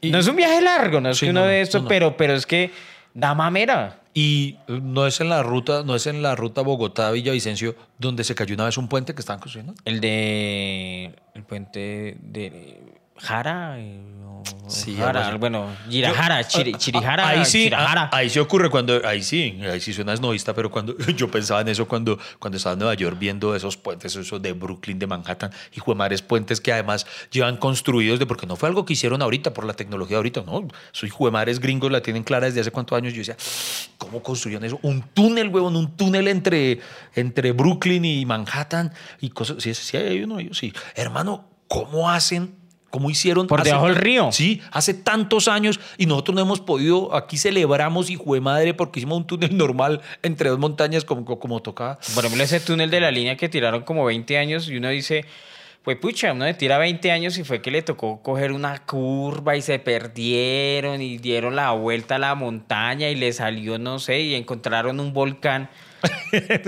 Y- no es un viaje largo, no es Sí, que uno no, de no, esto, no. Pero, pero es que da mamera. Y eh, no es en la ruta, no es en la ruta Bogotá-Villavicencio donde se cayó una vez un puente que estaban construyendo. El de el puente de Jara, eh, Sí, Jara, bueno, Girajara, Chiri- Chirijara, ah, ahí sí, Chirajara. ah, ahí sí ocurre cuando, ahí sí, ahí sí suena esnovista, pero cuando yo pensaba en eso cuando, cuando estaba en Nueva York viendo esos puentes, esos de Brooklyn, de Manhattan, y juemares puentes que además llevan construidos de, porque no fue algo que hicieron ahorita por la tecnología ahorita, no, soy juemares gringos la tienen clara desde hace cuántos años, yo decía, ¿cómo construyeron eso? Un túnel, huevón, un túnel entre, entre Brooklyn y Manhattan y cosas, sí, sí, hay uno, ellos, sí. Hermano, ¿cómo hacen? ¿Cómo hicieron? Por debajo del río. Sí, hace tantos años y nosotros no hemos podido, aquí celebramos, hijo de madre, porque hicimos un túnel normal entre dos montañas como, como, como tocaba. Por ejemplo, ese túnel de la línea que tiraron como 20 años y uno dice, Pues pucha, uno le tira 20 años y fue que le tocó coger una curva y se perdieron y dieron la vuelta a la montaña y le salió, no sé, y encontraron un volcán.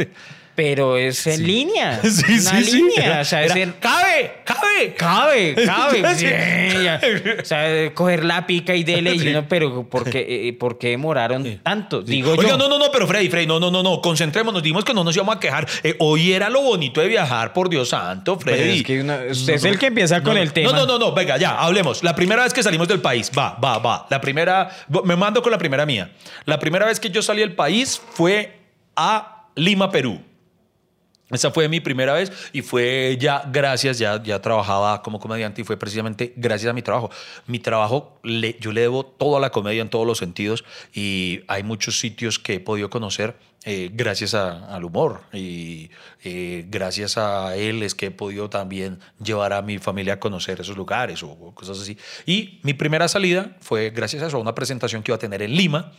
Pero es en línea. Sí, una sí, sí. línea. O sea, es Era, ¡Cabe! ¡Cabe! Cabe, cabe. Sí. O sea, coger la pica y dele y Sí. uno, pero ¿por qué, eh, ¿por qué demoraron tanto? Sí. Digo Oiga, yo. no, no, no, pero Freddy, Freddy, no, no, no, no, concentrémonos, dijimos que no nos íbamos a quejar. Eh, hoy era lo bonito de viajar, por Dios santo, Freddy. Es que uno- usted es el que empieza con no, el tema. No, no, no, no, venga, ya, hablemos. La primera vez que salimos del país, va, va, va. La primera, me mando con la primera mía. La primera vez que yo salí del país fue a Lima, Perú. Esa fue mi primera vez y fue ya gracias, ya, ya trabajaba como comediante y fue precisamente gracias a mi trabajo. Mi trabajo, le, yo le debo toda la comedia en todos los sentidos y hay muchos sitios que he podido conocer eh, gracias a- al humor y eh, gracias a él es que he podido también llevar a mi familia a conocer esos lugares o, o cosas así. Y mi primera salida fue gracias a eso, a una presentación que iba a tener en Lima.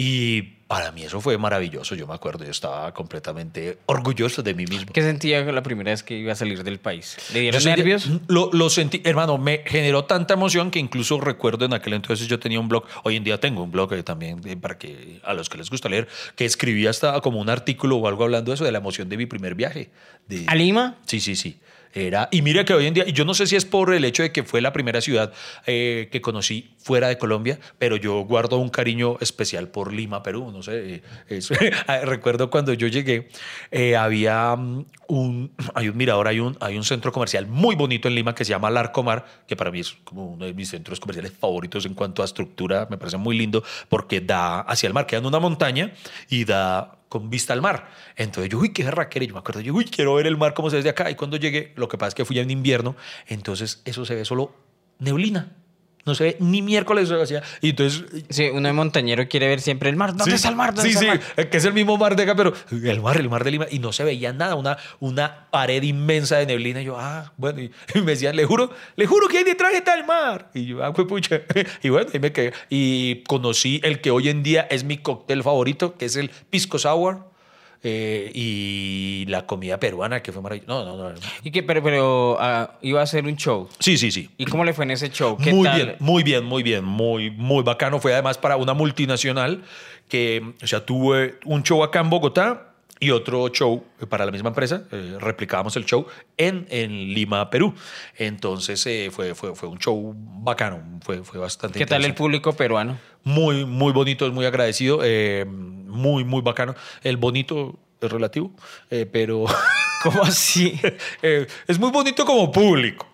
Y para mí eso fue maravilloso, yo me acuerdo, yo estaba completamente orgulloso de mí mismo. ¿Qué sentía la primera vez que iba a salir del país? ¿Le dieron sentí- nervios? Lo, lo sentí, hermano, me generó tanta emoción que incluso recuerdo en aquel entonces yo tenía un blog, hoy en día tengo un blog eh, también eh, para que a los que les gusta leer, que escribía hasta como un artículo o algo hablando de eso, de la emoción de mi primer viaje. De, ¿A Lima? Sí, sí, sí. Era, y mira que hoy en día, y yo no sé si es por el hecho de que fue la primera ciudad eh, que conocí fuera de Colombia, pero yo guardo un cariño especial por Lima, Perú. No sé, eh, eso. Recuerdo cuando yo llegué, eh, había mm, hay un mirador, hay un, hay un centro comercial muy bonito en Lima que se llama Larcomar, que para mí es como uno de mis centros comerciales favoritos en cuanto a estructura, me parece muy lindo porque da hacia el mar, queda en una montaña y da con vista al mar. Entonces yo, uy, qué raquera. Yo me acuerdo, yo, uy, quiero ver el mar como se ve desde acá. Y cuando llegué, lo que pasa es que fui en invierno, entonces eso se ve solo neblina. No se ve ni miércoles. o sea, y entonces Sí, uno de montañero quiere ver siempre el mar. ¿Dónde Sí, está el mar? ¿Dónde sí, está sí, mar? eh, que es el mismo mar de acá, pero el mar, el mar de Lima, y no se veía nada, una, una pared inmensa de neblina. Y yo, ah, bueno, y, y me decían, le juro, le juro que ahí detrás está el mar. Y yo, ah, pues pucha. Y bueno, ahí me quedé. Y conocí el que hoy en día es mi cóctel favorito, que es el Pisco Sour. Eh, y la comida peruana, que fue maravillosa. No, no, no. ¿Y qué? Pero, pero ah, iba a hacer un show. Sí, sí, sí. ¿Y cómo le fue en ese show? ¿Qué Muy tal? bien, muy bien, muy bien, muy, muy bacano. Fue además para una multinacional que, o sea, tuve un show acá en Bogotá y otro show para la misma empresa. eh, replicábamos el show en, en Lima, Perú. Entonces eh, fue, fue, fue un show bacano, fue, fue bastante ¿Qué tal el público peruano? Muy, muy bonito, muy agradecido, eh, muy, muy bacano. El bonito es relativo, eh, pero ¿Cómo así? eh, es muy bonito como público.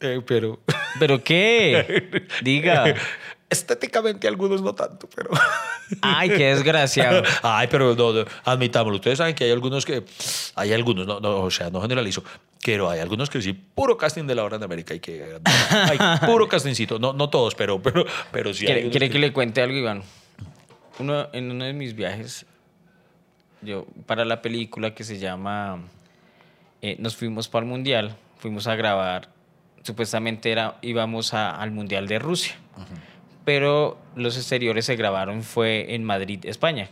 eh, pero ¿Pero qué? Diga. estéticamente algunos no tanto, pero... Ay, qué desgraciado. Ay, pero no, no, admitámoslo. Ustedes saben que hay algunos que... Hay algunos, no, no, o sea, no generalizo, pero hay algunos que sí, puro casting de la hora de América y que... Hay puro castingcito. No, no todos, pero, pero, pero sí hay ¿Quiere, quiere que le cuente algo, Iván? Uno, en uno de mis viajes, yo para la película que se llama eh, Nos fuimos para el Mundial, fuimos a grabar, supuestamente era, íbamos a- al Mundial de Rusia, pero los exteriores se grabaron fue en Madrid, España.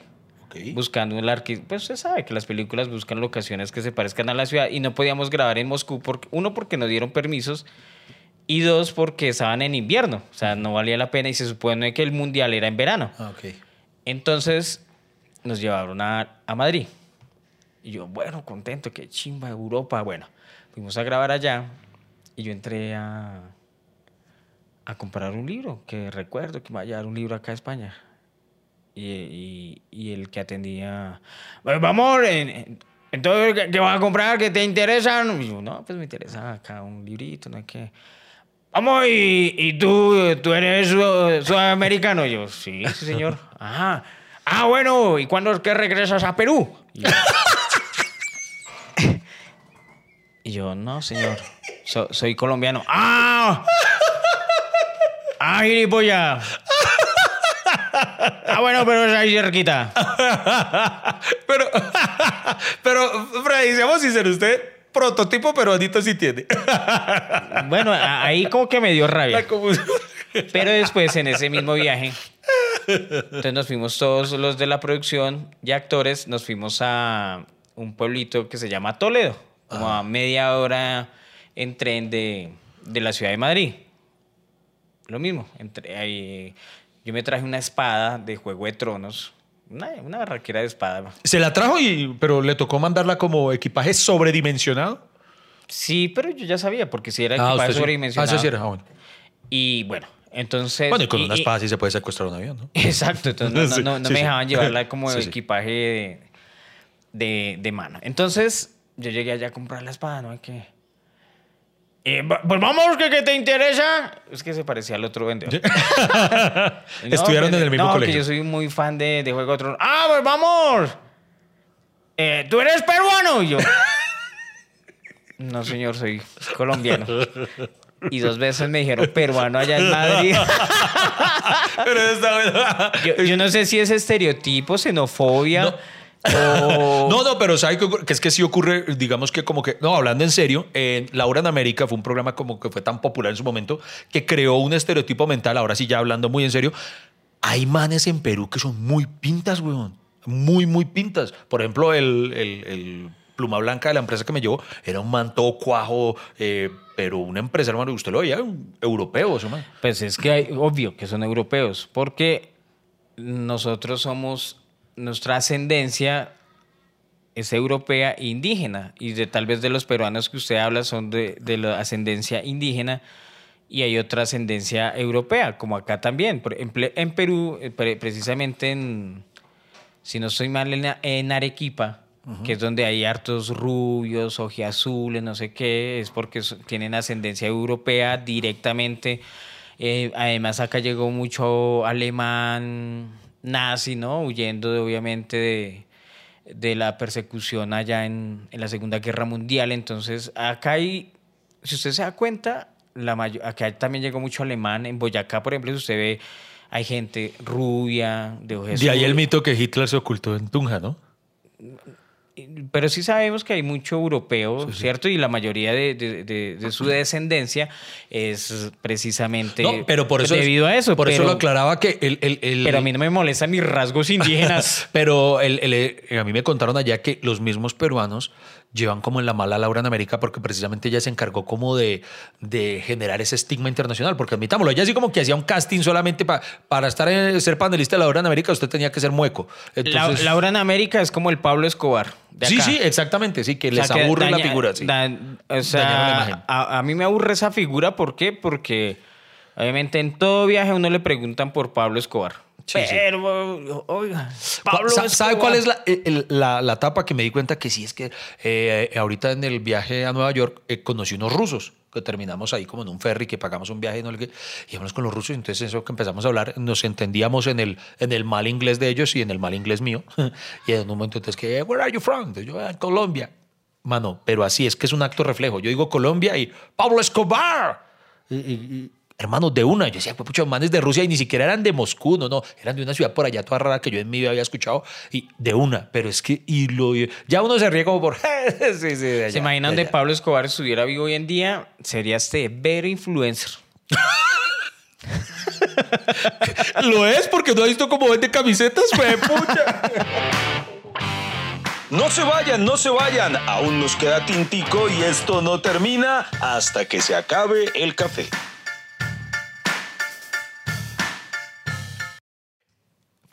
Buscando el arqui... Pues usted sabe que las películas buscan locaciones que se parezcan a la ciudad y no podíamos grabar en Moscú, porque, uno porque no dieron permisos y dos porque estaban en invierno, o sea, no valía la pena y se supone que el mundial era en verano. Ah. Entonces nos llevaron a, a Madrid. Y yo, bueno, contento, que chimba, Europa. Bueno, fuimos a grabar allá y yo entré a, a comprar un libro, que recuerdo que me iba a llevar un libro acá a España. Y, y- el que atendía, "Pues, vamos, en- en- entonces, ¿qué, qué vas a comprar? ¿Qué te interesa? Y yo, no, pues me interesa acá un librito, no hay que... Vamos, y, y tú, tú eres su- sudamericano. Yo, sí, sí, señor. Ajá. Ah, bueno, ¿y cuándo es que regresas a Perú? Y yo, y yo, no, señor. So- soy colombiano. ¡Ah! ¡Ah, gilipollas! Ah, bueno, pero es ahí cerquita. Pero, pero, Freddy, seamos sinceros, usted prototipo peruanito sí tiene. Bueno, ahí como que me dio rabia. Pero después, en ese mismo viaje, entonces nos fuimos todos los de la producción y actores, nos fuimos a un pueblito que se llama Toledo, como a media hora en tren de, de la ciudad de Madrid. Lo mismo. Entre, ahí, yo me traje una espada de Juego de Tronos. Una, una barraquera de espada. Se la trajo, y, pero le tocó mandarla como equipaje sobredimensionado. Sí, pero yo ya sabía, porque si era Ah, equipaje sí. sobredimensionado. Ah, sí era. Ah, bueno. Y bueno, entonces. Bueno, y con una y- espada sí se puede secuestrar un avión, ¿no? Exacto, entonces no, Sí, no- no sí, me dejaban llevarla como equipaje de, de, de mano. Entonces yo llegué allá a comprar la espada, ¿no? Que, eh, pues vamos, que, que te interesa. Es que se parecía al otro vendedor. No, Estudiaron que- en el mismo no, colegio. que yo soy muy fan de, de Juego de Tronos. ¡Ah, pues vamos! Eh, ¿Tú eres peruano? Y yo... No, señor, soy colombiano. Y dos veces me dijeron peruano allá en Madrid. Pero está bueno. Yo, yo no sé si es estereotipo, xenofobia. No, no, pero ¿sabe que es que sí ocurre, digamos que como que, no, hablando en serio, en Laura en América fue un programa como que fue tan popular en su momento que creó un estereotipo mental, ahora sí ya hablando muy en serio, hay manes en Perú que son muy pintas, weón, muy, muy pintas. Por ejemplo, el, el- el pluma blanca de la empresa que me llevó era un manto cuajo, eh, pero una empresa, hermano, usted lo veía, un europeo, eso, man. Pues es que hay, obvio que son europeos, porque nosotros somos, nuestra ascendencia es europea e indígena, y de tal vez de los peruanos que usted habla son de, de la ascendencia indígena, y hay otra ascendencia europea, como acá también. Ejemplo, en Perú, eh, pre- precisamente en, si no estoy mal, en, en Arequipa, que es donde hay hartos rubios, ojiazules, no sé qué, es porque tienen ascendencia europea directamente. Eh, además, acá llegó mucho alemán nazi, ¿no? Huyendo, de, obviamente, de, de la persecución allá en, en la Segunda Guerra Mundial. Entonces, acá hay, si usted se da cuenta, la mayo- acá también llegó mucho alemán. En Boyacá, por ejemplo, si usted ve, hay gente rubia, de ojos De ahí el mito que Hitler se ocultó en Tunja, ¿no? Pero sí sabemos que hay mucho europeo, ¿cierto? Y la mayoría de, de- de- de su descendencia es precisamente No, pero por eso debido a eso. Por eso lo aclaraba que el, el- el- pero a mí no me molestan mis rasgos indígenas. Pero el- el- eh, a mí me contaron allá que los mismos peruanos llevan como en la mala Laura en América porque precisamente ella se encargó como de, de generar ese estigma internacional. Porque admitámoslo, ella así como que hacía un casting solamente pa- para estar en, ser panelista de Laura en América, usted tenía que ser mueco. La- Laura en América es como el Pablo Escobar. de sí, acá. sí, exactamente, sí, que O sea, les aburre la figura. sí. dan- o sea, Dañaron la imagen. A, a mí me aburre esa figura, ¿por qué? Porque obviamente en todo viaje a uno le preguntan por Pablo Escobar. Sí, sí. Pero, oiga, Pablo Sa- ¿Sabe cuál es la, el- la, la etapa que me di cuenta que sí es que eh, ahorita en el viaje a Nueva York eh, conocí unos rusos que terminamos ahí como en un ferry que pagamos un viaje no sé qué, y íbamos con los rusos y entonces eso que empezamos a hablar nos entendíamos en el, en el mal inglés de ellos y en el mal inglés mío y en un momento entonces que where are you from Entonces yo "Ah, Colombia. Mano pero así es que es un acto reflejo. Yo digo Colombia y Pablo Escobar y- y- y, hermanos de una. Yo decía, pues pucha, manes de Rusia y ni siquiera eran de Moscú, no, no, eran de una ciudad por allá toda rara que yo en mi vida había escuchado y de una. Pero es que, y lo, ya uno se ríe como por, sí, sí, de allá, ¿Se imaginan de. Pablo Escobar estuviera vivo hoy en día? Sería este ver influencer. Lo es porque no ha visto cómo vende camisetas, fue pucha. No se vayan, no se vayan. Aún nos queda tintico y esto no termina hasta que se acabe el café.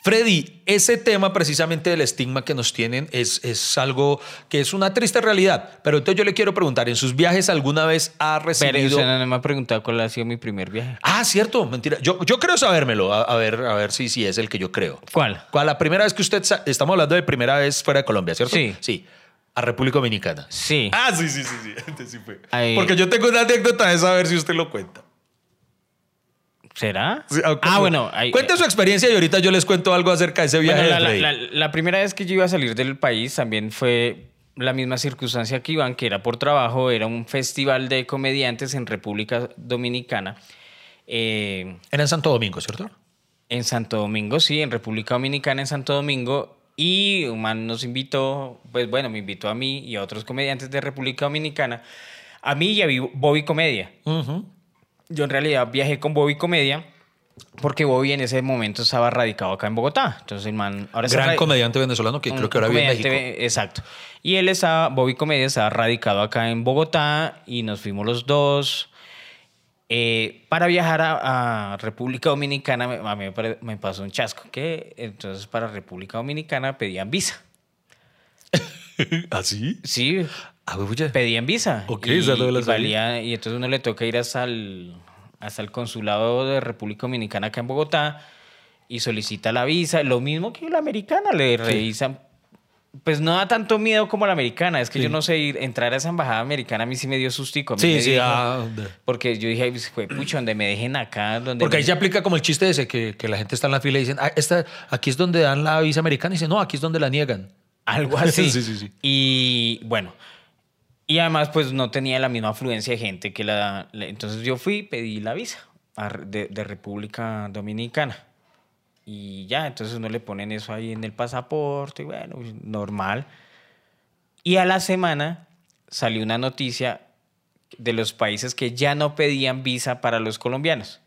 Freddy, ese tema precisamente del estigma que nos tienen es, es algo que es una triste realidad. Pero entonces yo le quiero preguntar, ¿en sus viajes alguna vez ha Pero recibido... usted no me ha preguntado cuál ha sido mi primer viaje. Ah, cierto, mentira. Yo, yo creo sabérmelo. A, a ver, a ver si, si es el que yo creo. ¿Cuál? ¿Cuál? La primera vez que usted... Estamos hablando de primera vez fuera de Colombia, ¿cierto? Sí. Sí. A República Dominicana. Sí. Ah, sí, sí, sí, sí. Sí fue. Ahí. Porque yo tengo una anécdota de saber si usted lo cuenta. ¿Será? Sí, ah, bueno. ahí- Cuente su experiencia y ahorita yo les cuento algo acerca de ese viaje Bueno, la, la- la- la primera vez que yo iba a salir del país también fue la misma circunstancia que Iván, que era por trabajo, era un festival de comediantes en República Dominicana. Eh, Era en Santo Domingo, ¿cierto? en Santo Domingo, sí, en República Dominicana, en Santo Domingo. Y un man nos invitó, pues bueno, me invitó a mí y a otros comediantes de República Dominicana. A mí y a Bobby Comedia. Ujú. Yo en realidad viajé con Bobby Comedia Porque Bobby en ese momento estaba radicado acá en Bogotá. Entonces el man... Ahora Gran comediante venezolano que creo que ahora vive en México. Exacto. Y él estaba, Bobby Comedia estaba radicado acá en Bogotá y nos fuimos los dos. Eh, para viajar a, a República Dominicana me- a mí me, pasó un chasco que entonces para República Dominicana pedían visa. ¿Así? Sí, Ah, pedían visa. Ok, y, esa no la y valía- y entonces uno le toca ir hasta el, hasta el consulado de República Dominicana acá en Bogotá y solicita la visa. Lo mismo que la americana, le revisan. Pues no da tanto miedo como la americana. Es que Sí. yo no sé, ir- entrar a esa embajada americana a mí sí me dio sustico. a mí Sí, me sí, dijo- ah, Porque yo dije, "Ay, pues, fue pucho, donde me dejen acá. Donde Porque me- ahí se aplica como el chiste ese, que, que la gente está en la fila y dicen, ah, esta, aquí es donde dan la visa americana. Y dicen, no, aquí es donde la niegan. Algo así. Sí, sí, sí. Y bueno, y además pues no tenía la misma afluencia de gente que la... la- entonces yo fui, pedí la visa a de, de República Dominicana. Y ya, entonces uno le ponen eso ahí en el pasaporte, y bueno, pues, normal. Y a la semana salió una noticia de los países que ya no pedían visa para los colombianos.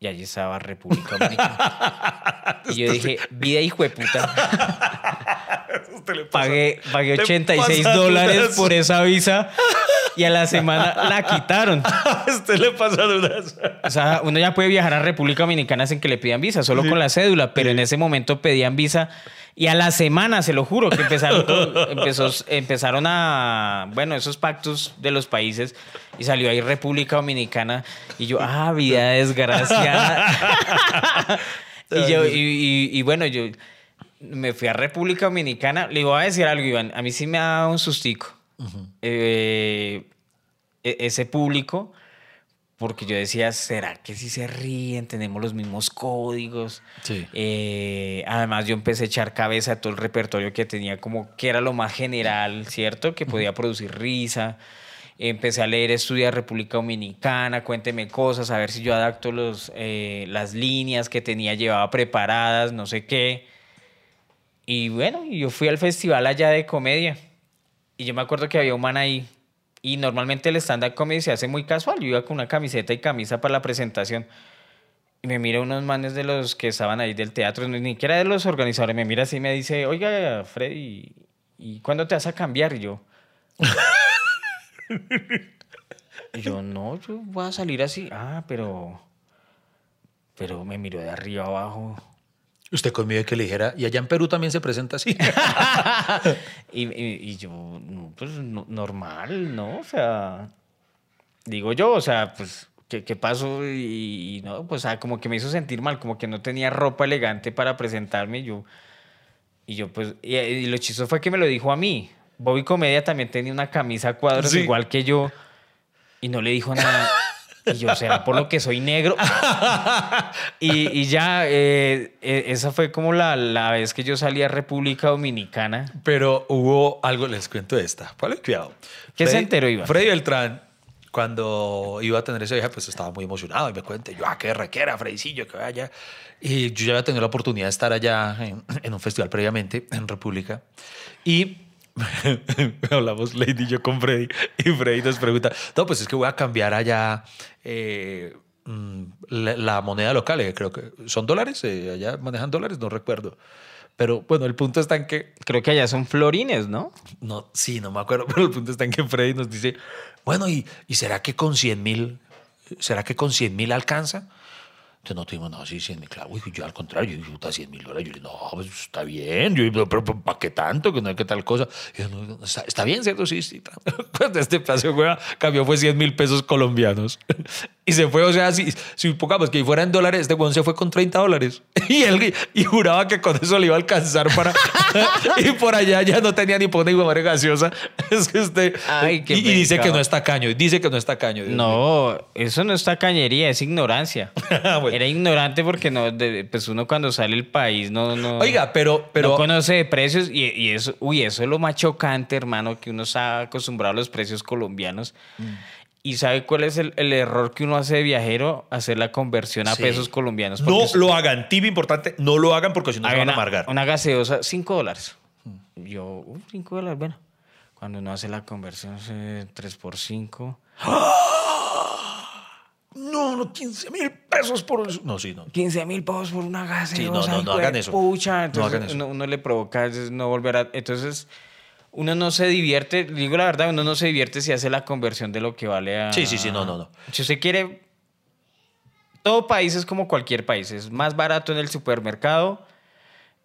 Y allí estaba República Dominicana. y yo dije, vida hijo de puta. Pagué, pagué te 86 pasa dólares por esa visa y a la semana la quitaron. Usted le pasa dudas. O sea, uno ya puede viajar a República Dominicana sin que le pidan visa, solo con la cédula, pero en ese momento pedían visa y a la semana, se lo juro, que empezaron, con- empezó- empezaron a, bueno, esos pactos de los países y salió ahí República Dominicana y yo, ah, vida desgraciada. Y yo, y, y- y bueno, yo me fui a República Dominicana, le iba a decir algo, Iván, a mí sí me ha dado un sustico. Eh, e- ese público, porque yo decía, ¿será que si se ríen? Tenemos los mismos códigos. Sí. Eh, además, yo empecé a echar cabeza a todo el repertorio que tenía, como que era lo más general, ¿cierto? Que podía producir risa. Empecé a leer Estudia República Dominicana, cuénteme cosas, a ver si yo adapto los, eh, las líneas que tenía, llevaba preparadas, no sé qué. Y bueno, yo fui al festival allá de comedia. Y yo me acuerdo que había un man ahí. Y normalmente el stand-up comedy se hace muy casual. Yo iba con una camiseta y camisa para la presentación. Y me mira unos manes de los que estaban ahí del teatro, ni siquiera de los organizadores. Me mira así y me dice, oiga, Freddy, ¿y cuándo te vas a cambiar? Y yo... y yo, no, yo voy a salir así. Ah, pero... Pero me miró de arriba abajo. Usted conmigo que le dijera, y allá en Perú también se presenta así. y, y- y yo, no, pues no- normal, ¿no? O sea, digo yo, o sea, pues, ¿qué, qué pasó? Y, y no, pues, sea, como que me hizo sentir mal, como que no tenía ropa elegante para presentarme. Y yo, y yo pues, y, y lo chistoso fue que me lo dijo a mí. Bobby Comedia también tenía una camisa a cuadros Sí. igual que yo y no le dijo nada. Y yo, ¿será por lo que soy negro? y, y ya, eh, eh, esa fue como la, la vez que yo salí a República Dominicana. Pero hubo algo, les cuento esta. Ponle cuidado. ¿Qué se Freddy- enteró, Iván? Freddy Beltrán, cuando iba a tener esa hija, pues estaba muy emocionado y me cuenta, yo, ah, qué requiera, Fredicillo, que vaya. Y yo ya había tenido la oportunidad de estar allá en, en un festival previamente, en República. Y hablamos Lady y yo con Freddy. Y Freddy nos pregunta, no, pues es que voy a cambiar allá eh, mm, la, la moneda local. eh, creo que son dólares, eh, allá manejan dólares, no recuerdo. Pero bueno, el punto está en que Creo que allá son florines, ¿no? no, sí, no me acuerdo, pero el punto está en que Freddy nos dice, bueno, ¿y, y será que con 100 mil, será que con 100 mil alcanza? Entonces no tuvimos, no, sí, 100 mil, claro. Yo al contrario, yo dije, puta, 100 mil dólares. Yo le dije, no, pues está bien. Yo, pero, pero, ¿para qué tanto? Que no hay que tal cosa. Yo, no, está, está bien, ¿cierto? Sí, sí. Cuando este pedazo, güey, cambió fue 100 mil pesos colombianos. Y se fue, o sea, si, si pongamos que fuera en dólares, este weón se fue con 30 dólares. Y él y juraba que con eso le iba a alcanzar para. y por allá ya no tenía ni por ni madre gaseosa. Es que usted. Ay, qué y, y dice que no está caño. Dice que no está caño. Dios mío. No, eso no está cañería, es ignorancia. Bueno. Era ignorante porque no, de- pues uno cuando sale del país no, no, Oiga, pero. pero no conoce de precios y, y eso, uy, eso es lo más chocante, hermano, que uno está acostumbrado a los precios colombianos. Mm. ¿Y sabe cuál es el, el error que uno hace de viajero? Hacer la conversión a Sí. pesos colombianos. no porque lo hagan. Tip importante, no lo hagan porque si no se van a amargar. una gaseosa, 5 dólares. Mm. Yo, 5 dólares, bueno. Cuando uno hace la conversión, 3 por 5. No, no, 15 mil pesos por eso. No, sí, no. 15 mil pesos por una gaseosa. Sí, no, no, no hagan eso. Pucha, No entonces hagan eso. Uno, uno le provoca no volver a... Entonces, uno no se divierte, digo la verdad, uno no se divierte si hace la conversión de lo que vale a... Sí, sí, sí, no, no, no. Si usted quiere... Todo país es como cualquier país. Es más barato en el supermercado,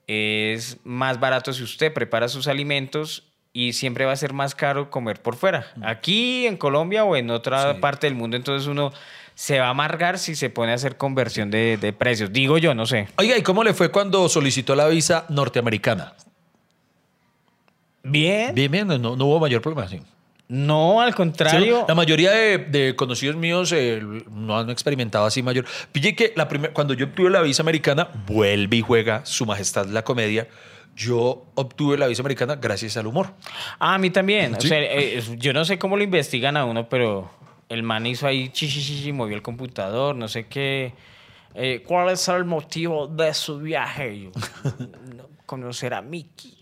es más barato si usted prepara sus alimentos y siempre va a ser más caro comer por fuera. Aquí en Colombia o en otra. Sí. parte del mundo, entonces uno se va a amargar si se pone a hacer conversión de, de precios. Digo yo, no sé. Oiga, ¿y cómo le fue cuando solicitó la visa norteamericana? Bien. Bien, bien, no, no hubo mayor problema, sí. No, al Sí, contrario. la mayoría de, de conocidos míos eh, no han experimentado así mayor. Pille que la primer- cuando yo obtuve la visa americana, vuelve y juega Su Majestad la Comedia. Yo obtuve la visa americana gracias al humor. Ah, a mí también. O sea, eh, yo no sé cómo lo investigan a uno, pero el man hizo ahí chichi, chichi, movió el computador, no sé qué. Eh, ¿Cuál es el motivo de su viaje? Yo, "No, conocer a Mickey.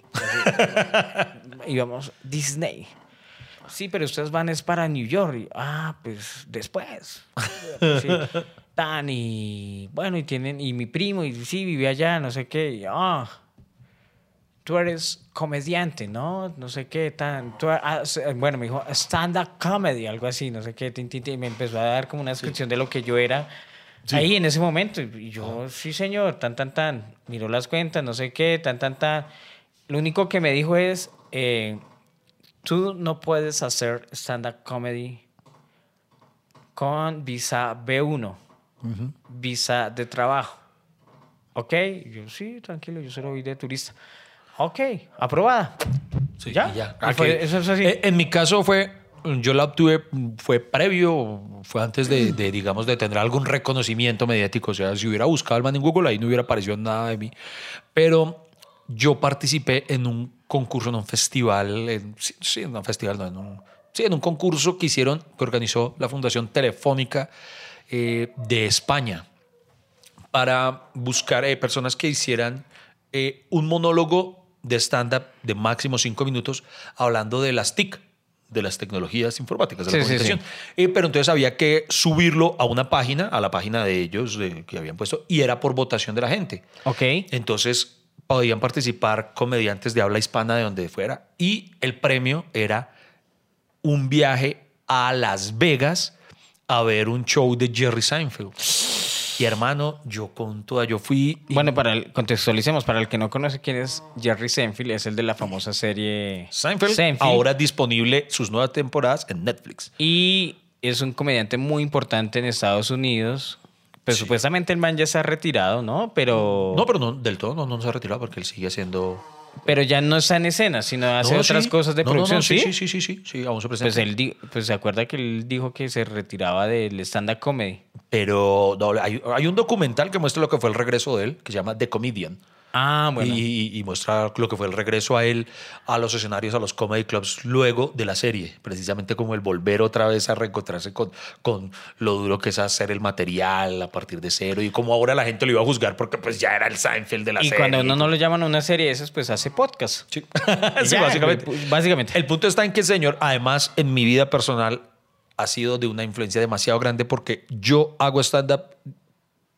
Íbamos Disney. Sí, pero ustedes van es para New York. Y, ah, pues después. Sí. Tan y bueno, y tienen, y mi primo, y sí, vive allá, no sé qué. Y, ah, tú eres comediante, ¿no? No sé qué, tan, tú eh, bueno, me dijo stand-up comedy, algo así, no sé qué, tin, tin, tin, y me empezó a dar como una descripción de lo que yo era ahí en ese momento. Y yo, sí, señor, tan, tan, tan, miró las cuentas, no sé qué, tan, tan, tan. Lo único que me dijo es, eh, tú no puedes hacer stand-up comedy con visa B1, visa de trabajo. ¿Ok? Yo, sí, tranquilo, yo solo voy de turista. Ok, aprobada. Sí, ¿Ya? ya. Ah, fue- eso es así. eh, En mi caso fue, yo la obtuve, fue previo, fue antes de, de, digamos, de tener algún reconocimiento mediático. O sea, si hubiera buscado al man en Google, ahí no hubiera aparecido nada de mí. Pero yo participé en un concurso, en un festival, en- sí, sí, en un festival, no, en un, sí, en un concurso que hicieron, que organizó la Fundación Telefónica eh, de España para buscar eh, personas que hicieran eh, un monólogo de stand-up de máximo cinco minutos hablando de las TIC, de las tecnologías informáticas, de la Sí, sí, comunicación. Eh, pero entonces había que subirlo a una página, a la página de ellos de- que habían puesto, y era por votación de la gente. ok. Entonces podían participar comediantes de habla hispana de donde fuera, y el premio era un viaje a Las Vegas a ver un show de Jerry Seinfeld. Y hermano, yo con toda, yo fui... y- Bueno, para el, contextualicemos, para el que no conoce quién es Jerry Seinfeld, es el de la famosa serie Seinfeld, ahora disponible sus nuevas temporadas en Netflix. Y es un comediante muy importante en Estados Unidos. Pues supuestamente el man ya se ha retirado, ¿no? Pero, No, pero no, del todo no, no se ha retirado porque él sigue haciendo... pero ya no está en escena, sino hace No, otras sí. cosas de No, no, no, producción, sí, ¿sí? sí, sí, sí, aún se presenta. Pues él pues se acuerda que él dijo que se retiraba del stand-up comedy. Pero hay, hay un documental que muestra lo que fue el regreso de él, que se llama The Comedian. Ah, bueno. Y, y muestra lo que fue el regreso a él a los escenarios, a los comedy clubs, luego de la serie. Precisamente como el volver otra vez a reencontrarse con, con lo duro que es hacer el material a partir de cero y como ahora la gente lo iba a juzgar porque pues ya era el Seinfeld de la y serie. cuando uno no lo llaman a una serie de esas, pues hace podcast. Sí, Y Sí, ya, básicamente. pues, básicamente. El punto está en que el señor, además, en mi vida personal, ha sido de una influencia demasiado grande porque yo hago stand-up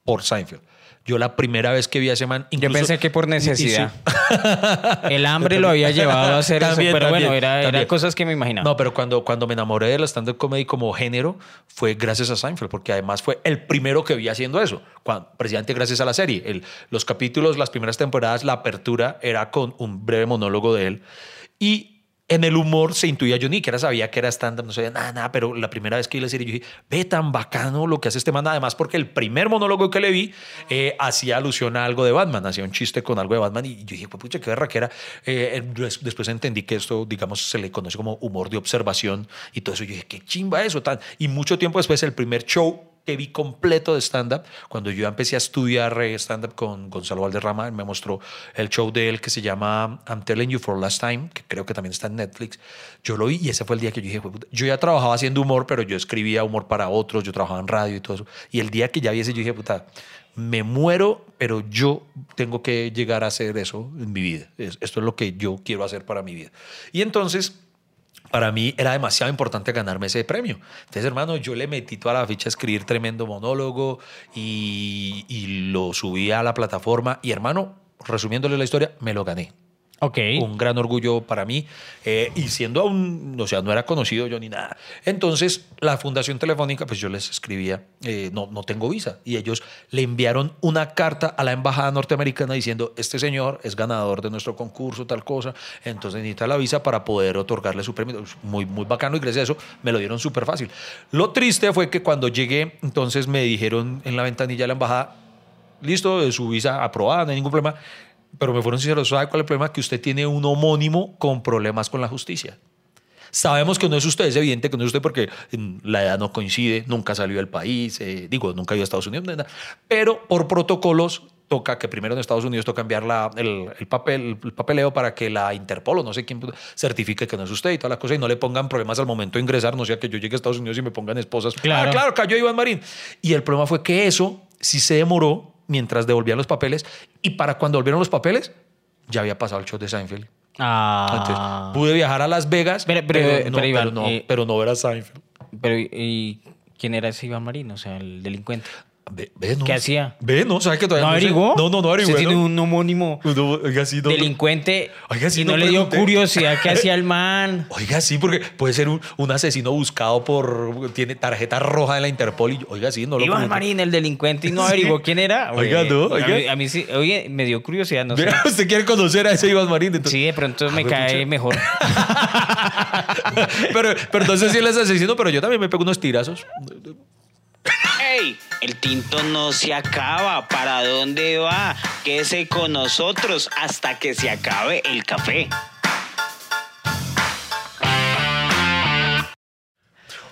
por Seinfeld. Yo la primera vez que vi a ese man... Yo incluso- pensé que por necesidad. El hambre lo había llevado a hacer También, eso. Pero también, bueno, era, eran cosas que me imaginaba. No, pero cuando, cuando me enamoré de la stand-up comedy como género fue gracias a Seinfeld, porque además fue el primero que vi haciendo eso, cuando, precisamente gracias a la serie. El- los capítulos, las primeras temporadas, la apertura era con un breve monólogo de él. Y en el humor se intuía yo ni que era sabía que era stand-up, no sabía nada, nada, pero la primera vez que vi la serie yo dije, ve tan bacano lo que hace este man, además porque el primer monólogo que le vi eh, hacía alusión a algo de Batman, hacía un chiste con algo de Batman y yo dije, pues pucha, qué berraquera. Eh, des- después entendí que esto, digamos, se le conoce como humor de observación y todo eso. Yo dije, qué chimba eso, tan. Y mucho tiempo después, el primer show que vi completo de stand-up, cuando yo empecé a estudiar eh, stand-up con Gonzalo Valderrama, me mostró el show de él que se llama I'm Telling You for Last Time, que creo que también está en Netflix. Yo lo vi y ese fue el día que yo dije, yo ya trabajaba haciendo humor, pero yo escribía humor para otros, yo trabajaba en radio y todo eso. Y el día que ya vi ese, yo dije, puta, me muero, pero yo tengo que llegar a hacer eso en mi vida. Es- Esto es lo que yo quiero hacer para mi vida. Y entonces para mí era demasiado importante ganarme ese premio. Entonces, hermano, yo le metí toda la ficha a escribir tremendo monólogo y, lo subí a la plataforma. Y, hermano, resumiéndole la historia, me lo gané. Ok. Un gran orgullo para mí. eh, y siendo aún, o sea, no era conocido yo ni nada. Entonces, la Fundación Telefónica, pues yo les escribía, eh, no, no tengo visa. Y ellos le enviaron una carta a la embajada norteamericana diciendo, este señor es ganador de nuestro concurso, tal cosa. Entonces necesita la visa para poder otorgarle su premio. Muy, muy bacano y gracias a eso me lo dieron súper fácil. Lo triste fue que cuando llegué, entonces me dijeron en la ventanilla de la embajada, listo, su visa aprobada, no hay ningún problema. Pero me fueron sinceros, ¿sabe cuál es el problema? Que usted tiene un homónimo con problemas con la justicia. Sabemos que no es usted, es evidente que no es usted porque mm, la edad no coincide, nunca salió del país, eh, digo, nunca ido a Estados Unidos, nada. pero por protocolos toca que primero en Estados Unidos toca enviar la- el, el papel, el papeleo para que la Interpol o no sé quién certifique que no es usted y toda la cosa y no le pongan problemas al momento de ingresar, no sea que yo llegue a Estados Unidos y me pongan esposas. Claro. Ah, claro, cayó Iván Marín. Y el problema fue que eso sí se demoró mientras devolvían los papeles y para cuando volvieron los papeles ya había pasado el show de Seinfeld. Entonces, Ah. pude viajar a Las Vegas, Pero- pero- no, pero, Iván, no, eh, pero no ver a Seinfeld. Pero, ¿y quién era ese Iván Marín? O sea, el delincuente. No. ¿Qué hacía? Ve, no, ¿sabes que todavía ¿No sé? averiguó? No, no, no averigué. Se tiene ¿no? un homónimo No, oiga, sí, no, no. delincuente Oiga, sí, y no, no le dio pregunté. curiosidad qué hacía el man. Oiga, sí, porque puede ser un, un asesino buscado por. Tiene tarjeta roja de la Interpol. Y, oiga, sí, no lo Iván. Marín, el delincuente, y no Sí. averiguó quién era. Oiga, Oye, no, A oiga. mí, a mí sí, oye, me dio curiosidad, no sé. Vea, usted quiere conocer a ese Iván Marín. Entonces, Sí, de pronto me Ah, cae pucha. mejor. pero, pero entonces sí él es asesino, pero yo también me pego unos tirazos. ¡Ey! El tinto no se acaba. ¿Para dónde va? Quédese con nosotros hasta que se acabe el café.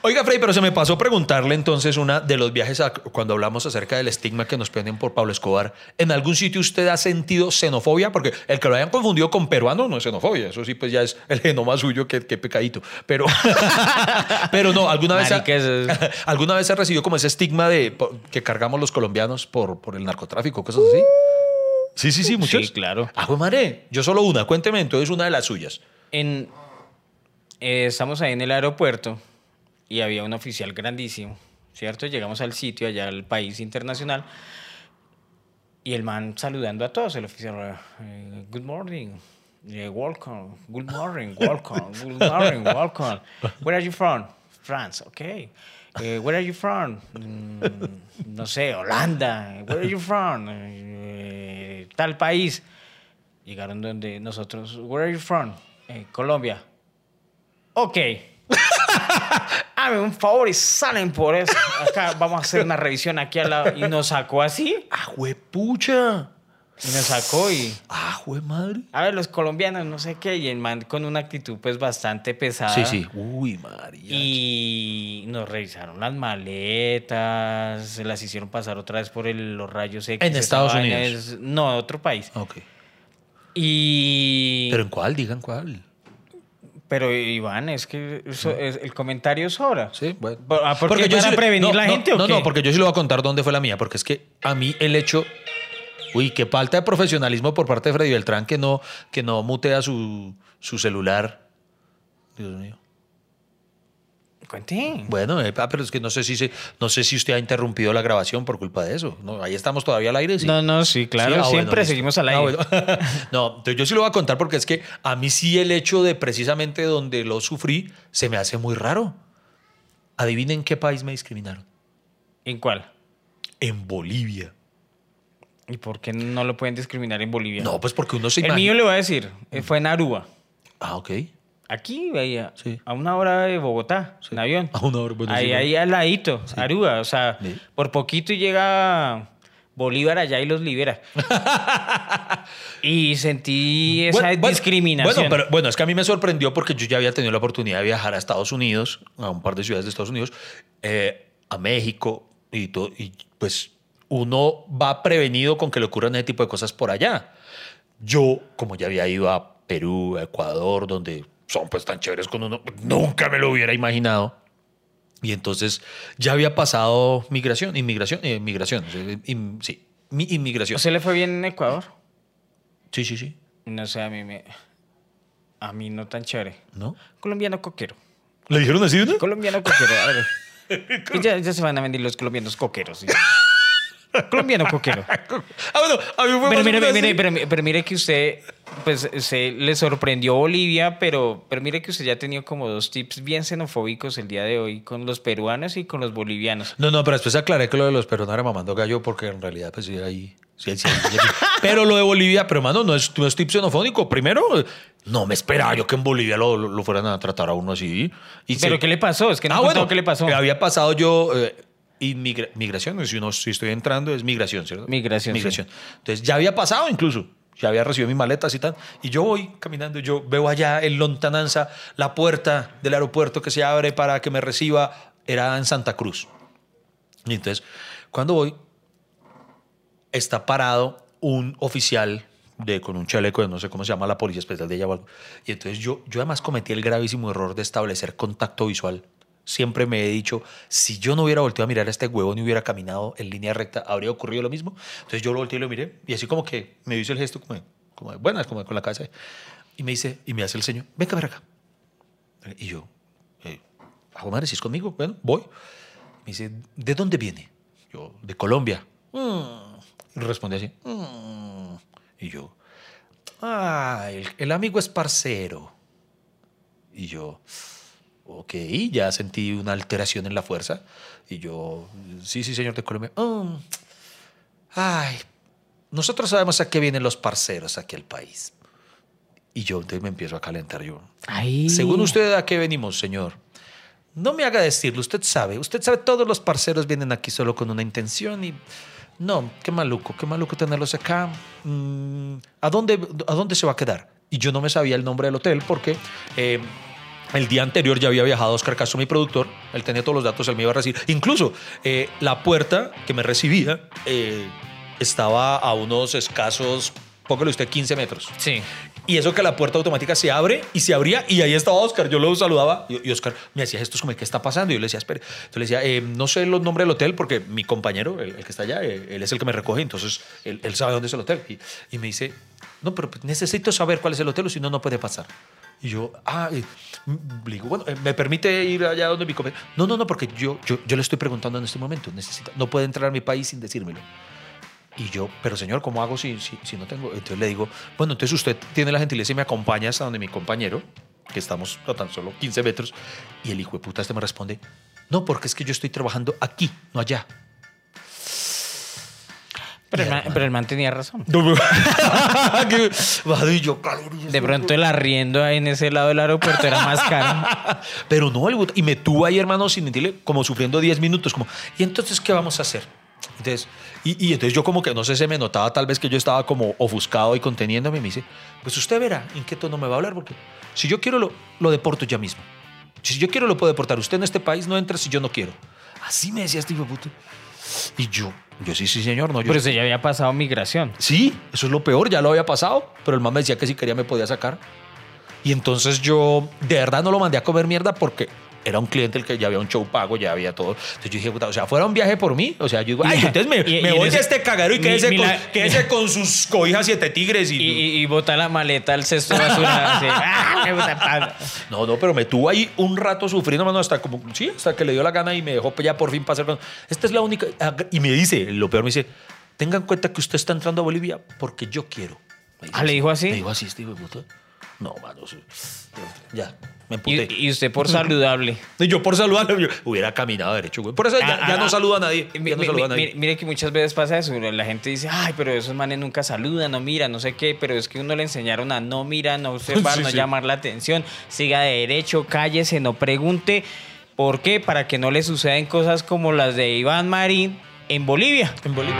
Oiga, Frey, pero se me pasó preguntarle entonces una de los viajes a- cuando hablamos acerca del estigma que nos ponen por Pablo Escobar. ¿En algún sitio usted ha sentido xenofobia? Porque el que lo hayan confundido con peruano no es xenofobia. Eso sí, pues ya es el genoma suyo, que, que pecadito. Pero, pero no, ¿alguna vez, ha, ¿alguna vez ha recibido como ese estigma de que cargamos los colombianos por, por el narcotráfico, cosas así? Sí, sí, sí, muchos. Sí, claro. Ah, madre, yo solo una. Cuénteme entonces una de las suyas. En, eh, estamos ahí en el aeropuerto y había un oficial grandísimo, ¿cierto? Llegamos al sitio, allá al país internacional, y el man saludando a todos, el oficial, eh, good morning, eh, welcome, good morning, welcome, good morning, welcome. Where are you from? France, okay. Eh, where are you from? Mm, no sé, Holanda. Where are you from? Tal país. Llegaron donde nosotros, where are you from? Colombia. Ok. Un favor y salen por eso. Acá vamos a hacer una revisión aquí al lado. Y nos sacó así. ¡Ah, huepucha! Y nos sacó y... ¡Ah, jue madre! A ver, los colombianos, no sé qué. Y el man con una actitud pues bastante pesada. Sí, sí. Uy, María. Y nos revisaron las maletas, se las hicieron pasar otra vez por el- los rayos X. ¿En Estados Unidos? es- no, otro país. Ok. Y... ¿Pero en cuál? Digan cuál. Pero Iván, es que eso es- el comentario sobra. Sí, bueno. Ah, ¿por qué? yo ¿Para sí- prevenir no, la no, gente o No, qué? no, porque yo sí le voy a contar dónde fue la mía, porque es que a mí el hecho... Uy, qué falta de profesionalismo por parte de Freddy Beltrán que no, que no mutea su, su celular. Dios mío. Cuente. Bueno, eh, ah, pero es que no sé si se, no sé si usted ha interrumpido la grabación por culpa de eso. No, ahí estamos todavía al aire. Sí. No, no, sí, claro. Sí, ah, siempre seguimos al Ah, aire. bueno. no, entonces yo sí lo voy a contar porque es que a mí sí el hecho de precisamente donde lo sufrí se me hace muy raro. Adivinen qué país me discriminaron. ¿En cuál? En Bolivia. ¿Y por qué no lo pueden discriminar en Bolivia? No, pues porque uno se El mío le voy a decir, eh, fue en Aruba. Ah, ok. Aquí, veía, Sí. a una hora de Bogotá, en avión. A una hora, bueno, ahí, sí, ahí al ladito, Aruba. O sea, Sí. por poquito llega Bolívar allá y los libera. y sentí esa bueno, discriminación. Bueno, pero, bueno, es que a mí me sorprendió porque yo ya había tenido la oportunidad de viajar a Estados Unidos, a un par de ciudades de Estados Unidos, eh, a México y todo. Y pues uno va prevenido con que le ocurran ese tipo de cosas por allá. Yo, como ya había ido a Perú, a Ecuador, donde son pues tan chéveres con uno, nunca me lo hubiera imaginado. Y entonces ya había pasado migración, inmigración, eh, migración, in- sí, mi inmigración. ¿Se le fue bien en Ecuador? sí, sí, sí. No sé, a mí me... A mí no tan chévere. ¿No? Colombiano coquero. ¿Le dijeron así, no? Colombiano coquero. A ver. Ya, ya se van a venir los colombianos coqueros. sí. Colombiano coquero. Ah, bueno, a mí fue Pero mire, mire, pero, pero mire que usted, pues, se le sorprendió Bolivia, pero, pero mire que usted ya ha tenido como dos tips bien xenofóbicos el día de hoy con los peruanos y con los bolivianos. No, no, pero después aclaré que lo de los peruanos era mamando gallo porque en realidad, pues sí, ahí. Sí, sí, sí. Pero lo de Bolivia, pero hermano, no es, no es tip xenofónico. Primero, no me esperaba yo que en Bolivia lo, lo- lo fueran a tratar a uno así. Y ¿Pero se- qué le pasó? Es que no ah, bueno, qué le pasó. que había pasado yo. eh, inmigra- migración, si, no, si estoy entrando, es migración, ¿cierto? Migración, Migración. Entonces ya había pasado incluso. Ya había recibido mis maletas y tal. Y yo voy caminando, yo veo allá en Lontananza la puerta del aeropuerto que se abre para que me reciba. Era en Santa Cruz. Y entonces, cuando voy, está parado un oficial de, con un chaleco de no sé cómo se llama la policía especial de ella o algo. Y entonces yo, yo además cometí el gravísimo error de establecer contacto visual. Siempre me he dicho, si yo no hubiera volteado a mirar a este huevo ni hubiera caminado en línea recta, ¿habría ocurrido lo mismo? Entonces yo lo volteé y lo miré. Y así como que me hizo el gesto como de, como de buenas, como de con la cabeza. Y me dice, y me hace el señor, venga, ven acá. Y yo, eh, hago madre, si es conmigo, bueno, voy. Me dice, ¿de dónde viene? Yo, de Colombia. "Mm". Y responde así. "Mm". Y yo, ah, el, el amigo es parcero. Y yo, ok, ya sentí una alteración en la fuerza. Y yo, sí, sí, señor de Colombia. "Mm. Ay, nosotros sabemos a qué vienen los parceros aquí al país. Y yo entonces me empiezo a calentar yo. Ay. Según usted, ¿a qué venimos, señor? No me haga decirlo, usted sabe. Usted sabe, todos los parceros vienen aquí solo con una intención y... No, qué maluco, qué maluco tenerlos acá. Mm, ¿a, dónde, ¿A dónde se va a quedar? Y yo no me sabía el nombre del hotel porque eh, el día anterior ya había viajado Oscar Castro, mi productor. Él tenía todos los datos, él me iba a recibir. Incluso eh, la puerta que me recibía eh, estaba a unos escasos, póngale usted 15 metros. Sí. Y eso que la puerta automática se abre y se abría y ahí estaba Oscar. Yo lo saludaba y, Oscar me hacía gestos como, ¿qué está pasando? Y yo le decía, espere. Entonces le decía, eh, no sé los nombres del hotel porque mi compañero, el, el que está allá, eh, él es el que me recoge, entonces él, él sabe dónde es el hotel. Y, y me dice, no, pero necesito saber cuál es el hotel o si no, no puede pasar. Y yo, ah, le digo, bueno, eh, ¿me permite ir allá donde mi compañero? No, no, no, porque yo, yo, yo le estoy preguntando en este momento. Necesita, no puede entrar a mi país sin decírmelo. Y yo, pero señor, ¿cómo hago si, si, si no tengo? Entonces le digo, bueno, entonces usted tiene la gentileza y me acompaña hasta donde mi compañero, que estamos a tan solo 15 metros, y el hijo de puta este me responde, no, porque es que yo estoy trabajando aquí, no allá. Pero el, man, pero el man tenía razón. De pronto el arriendo ahí en ese lado del aeropuerto era más caro. Pero no, el y me tuvo ahí, hermano, sin mentirle, como sufriendo 10 minutos, como, ¿y entonces qué vamos a hacer? Entonces, y, y entonces yo como que, no sé, se me notaba tal vez que yo estaba como ofuscado y conteniéndome, y me dice, pues usted verá en qué tono me va a hablar, porque si yo quiero lo, lo deporto ya mismo. Si yo quiero lo puedo deportar. Usted en este país no entra si yo no quiero. Así me decía este hijo de puta. Y yo, yo sí, sí, señor, no, yo... Pero eso ya había pasado migración. Sí, eso es lo peor, ya lo había pasado, pero el man me decía que si quería me podía sacar. Y entonces yo de verdad no lo mandé a comer mierda porque era un cliente el que ya había un show pago, ya había todo. Entonces yo dije, puta, o sea, fuera un viaje por mí. O sea, yo digo, ay, entonces me, Y- voy a este cagadero y mi- quédese, mi con, la- quédese con sus cobijas siete tigres. Y, Y, y, la maleta al cesto de basura. ¡Ah! No, no, pero me tuvo ahí un rato sufriendo, mano, hasta como, sí, hasta que le dio la gana y me dejó ya por fin pasar. Esta es la única. Y me dice, lo peor me dice, tenga en cuenta que usted está entrando a Bolivia porque yo quiero. Ah, ¿le dijo así? Me dijo así, este hijo de puta. No, mano, sí. ya, me Y, emputé. y usted por saludable. Y yo por saludarle, yo hubiera caminado derecho, güey. Por eso ya, Ah, ya ah, no ah. saluda a nadie. Mi- Ya no mi- saluda a mi- nadie. Mire, que muchas veces pasa eso. La gente dice, ay, pero esos manes nunca saludan, no mira, no sé qué. Pero es que uno le enseñaron a no mira, no observar, Sí, no sí. llamar la atención. Siga de derecho, cállese, no pregunte. ¿Por qué? Para que no le sucedan cosas como las de Iván Marín en Bolivia. En Bolivia.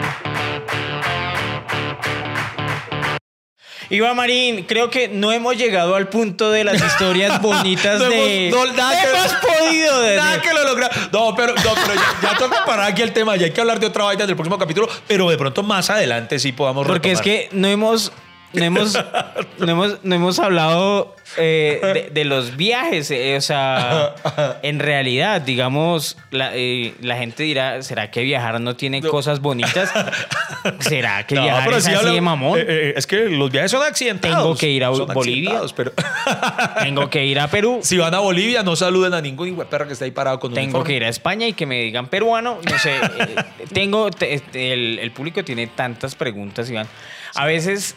Iván Marín, creo que no hemos llegado al punto de las historias bonitas No de... hemos- no, nada que- hemos podido de- Nada que lo. No, pero, no, pero ya, ya toca parar aquí el tema. Ya hay que hablar de otra vaina del próximo capítulo, pero de pronto más adelante sí podamos Porque es que no hemos no hemos, no hemos, no hemos hablado eh, de, de los viajes. eh, o sea, en realidad, digamos, la, eh, la gente dirá, ¿será que viajar no tiene cosas bonitas? ¿Será que viajar pero es sí así habla- de mamón? eh, eh, es que los viajes son accidentados. Tengo que ir a Son Bolivia. accidentados, Pero Tengo que ir a Perú. si van a Bolivia, no saluden a ningún hijo perra que está ahí parado con Tengo uniforme. que ir a España y que me digan peruano. No sé. eh, tengo. te- este, el, el público tiene tantas preguntas, Iván. A veces,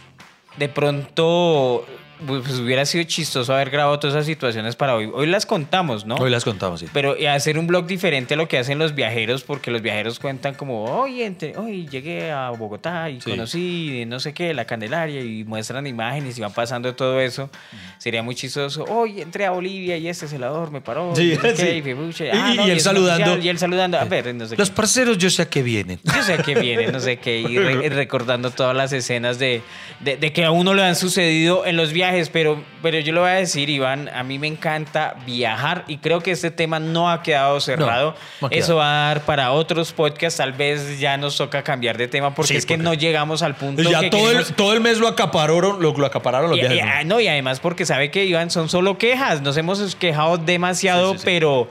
de pronto, pues hubiera sido chistoso haber grabado todas esas situaciones para hoy. Hoy las contamos, ¿no? Hoy las contamos, sí. Pero y hacer un blog diferente a lo que hacen los viajeros, porque los viajeros cuentan como, oye, entre- hoy llegué a Bogotá y Sí. conocí no sé qué, la Candelaria, y muestran imágenes y van pasando todo eso. Sería muy chistoso. Oye, entré a Bolivia y este celador me paró. Sí, no qué, sí. y ah, y no, él saludando. oficial, Y él saludando. A ver, no sé Los qué. parceros yo sé a qué vienen. Yo sé que viene, no sé qué, y, re- recordando todas las escenas de, de- de que a uno le han sucedido en los viajes, pero, pero yo le voy a decir, Iván, a mí me encanta viajar y creo que este tema no ha quedado cerrado. no ha quedado. Eso va a dar para otros podcasts, tal vez ya nos toca cambiar de tema porque Sí, es que no llegamos al punto ya que todo, queremos- el, todo el mes lo acapararon, lo, lo acapararon los y, viajes. y- ¿no? ah, no, y además porque sabe que Iván son solo quejas, nos hemos quejado demasiado, Sí, sí, sí. pero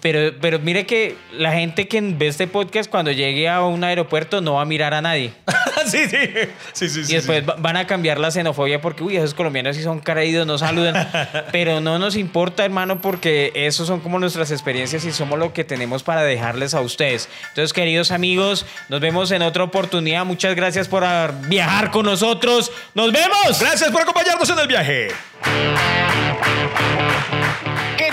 pero pero mire que la gente que ve este podcast cuando llegue a un aeropuerto no va a mirar a nadie. sí, sí. Sí, y después sí. van a cambiar la xenofobia porque, uy, esos colombianos sí son caídos, no saludan. Pero no nos importa, hermano, porque esos son como nuestras experiencias y somos lo que tenemos para dejarles a ustedes. Entonces, queridos amigos, nos vemos en otra oportunidad. Muchas gracias por ah, viajar con nosotros. ¡Nos vemos! Gracias por acompañarnos en el viaje.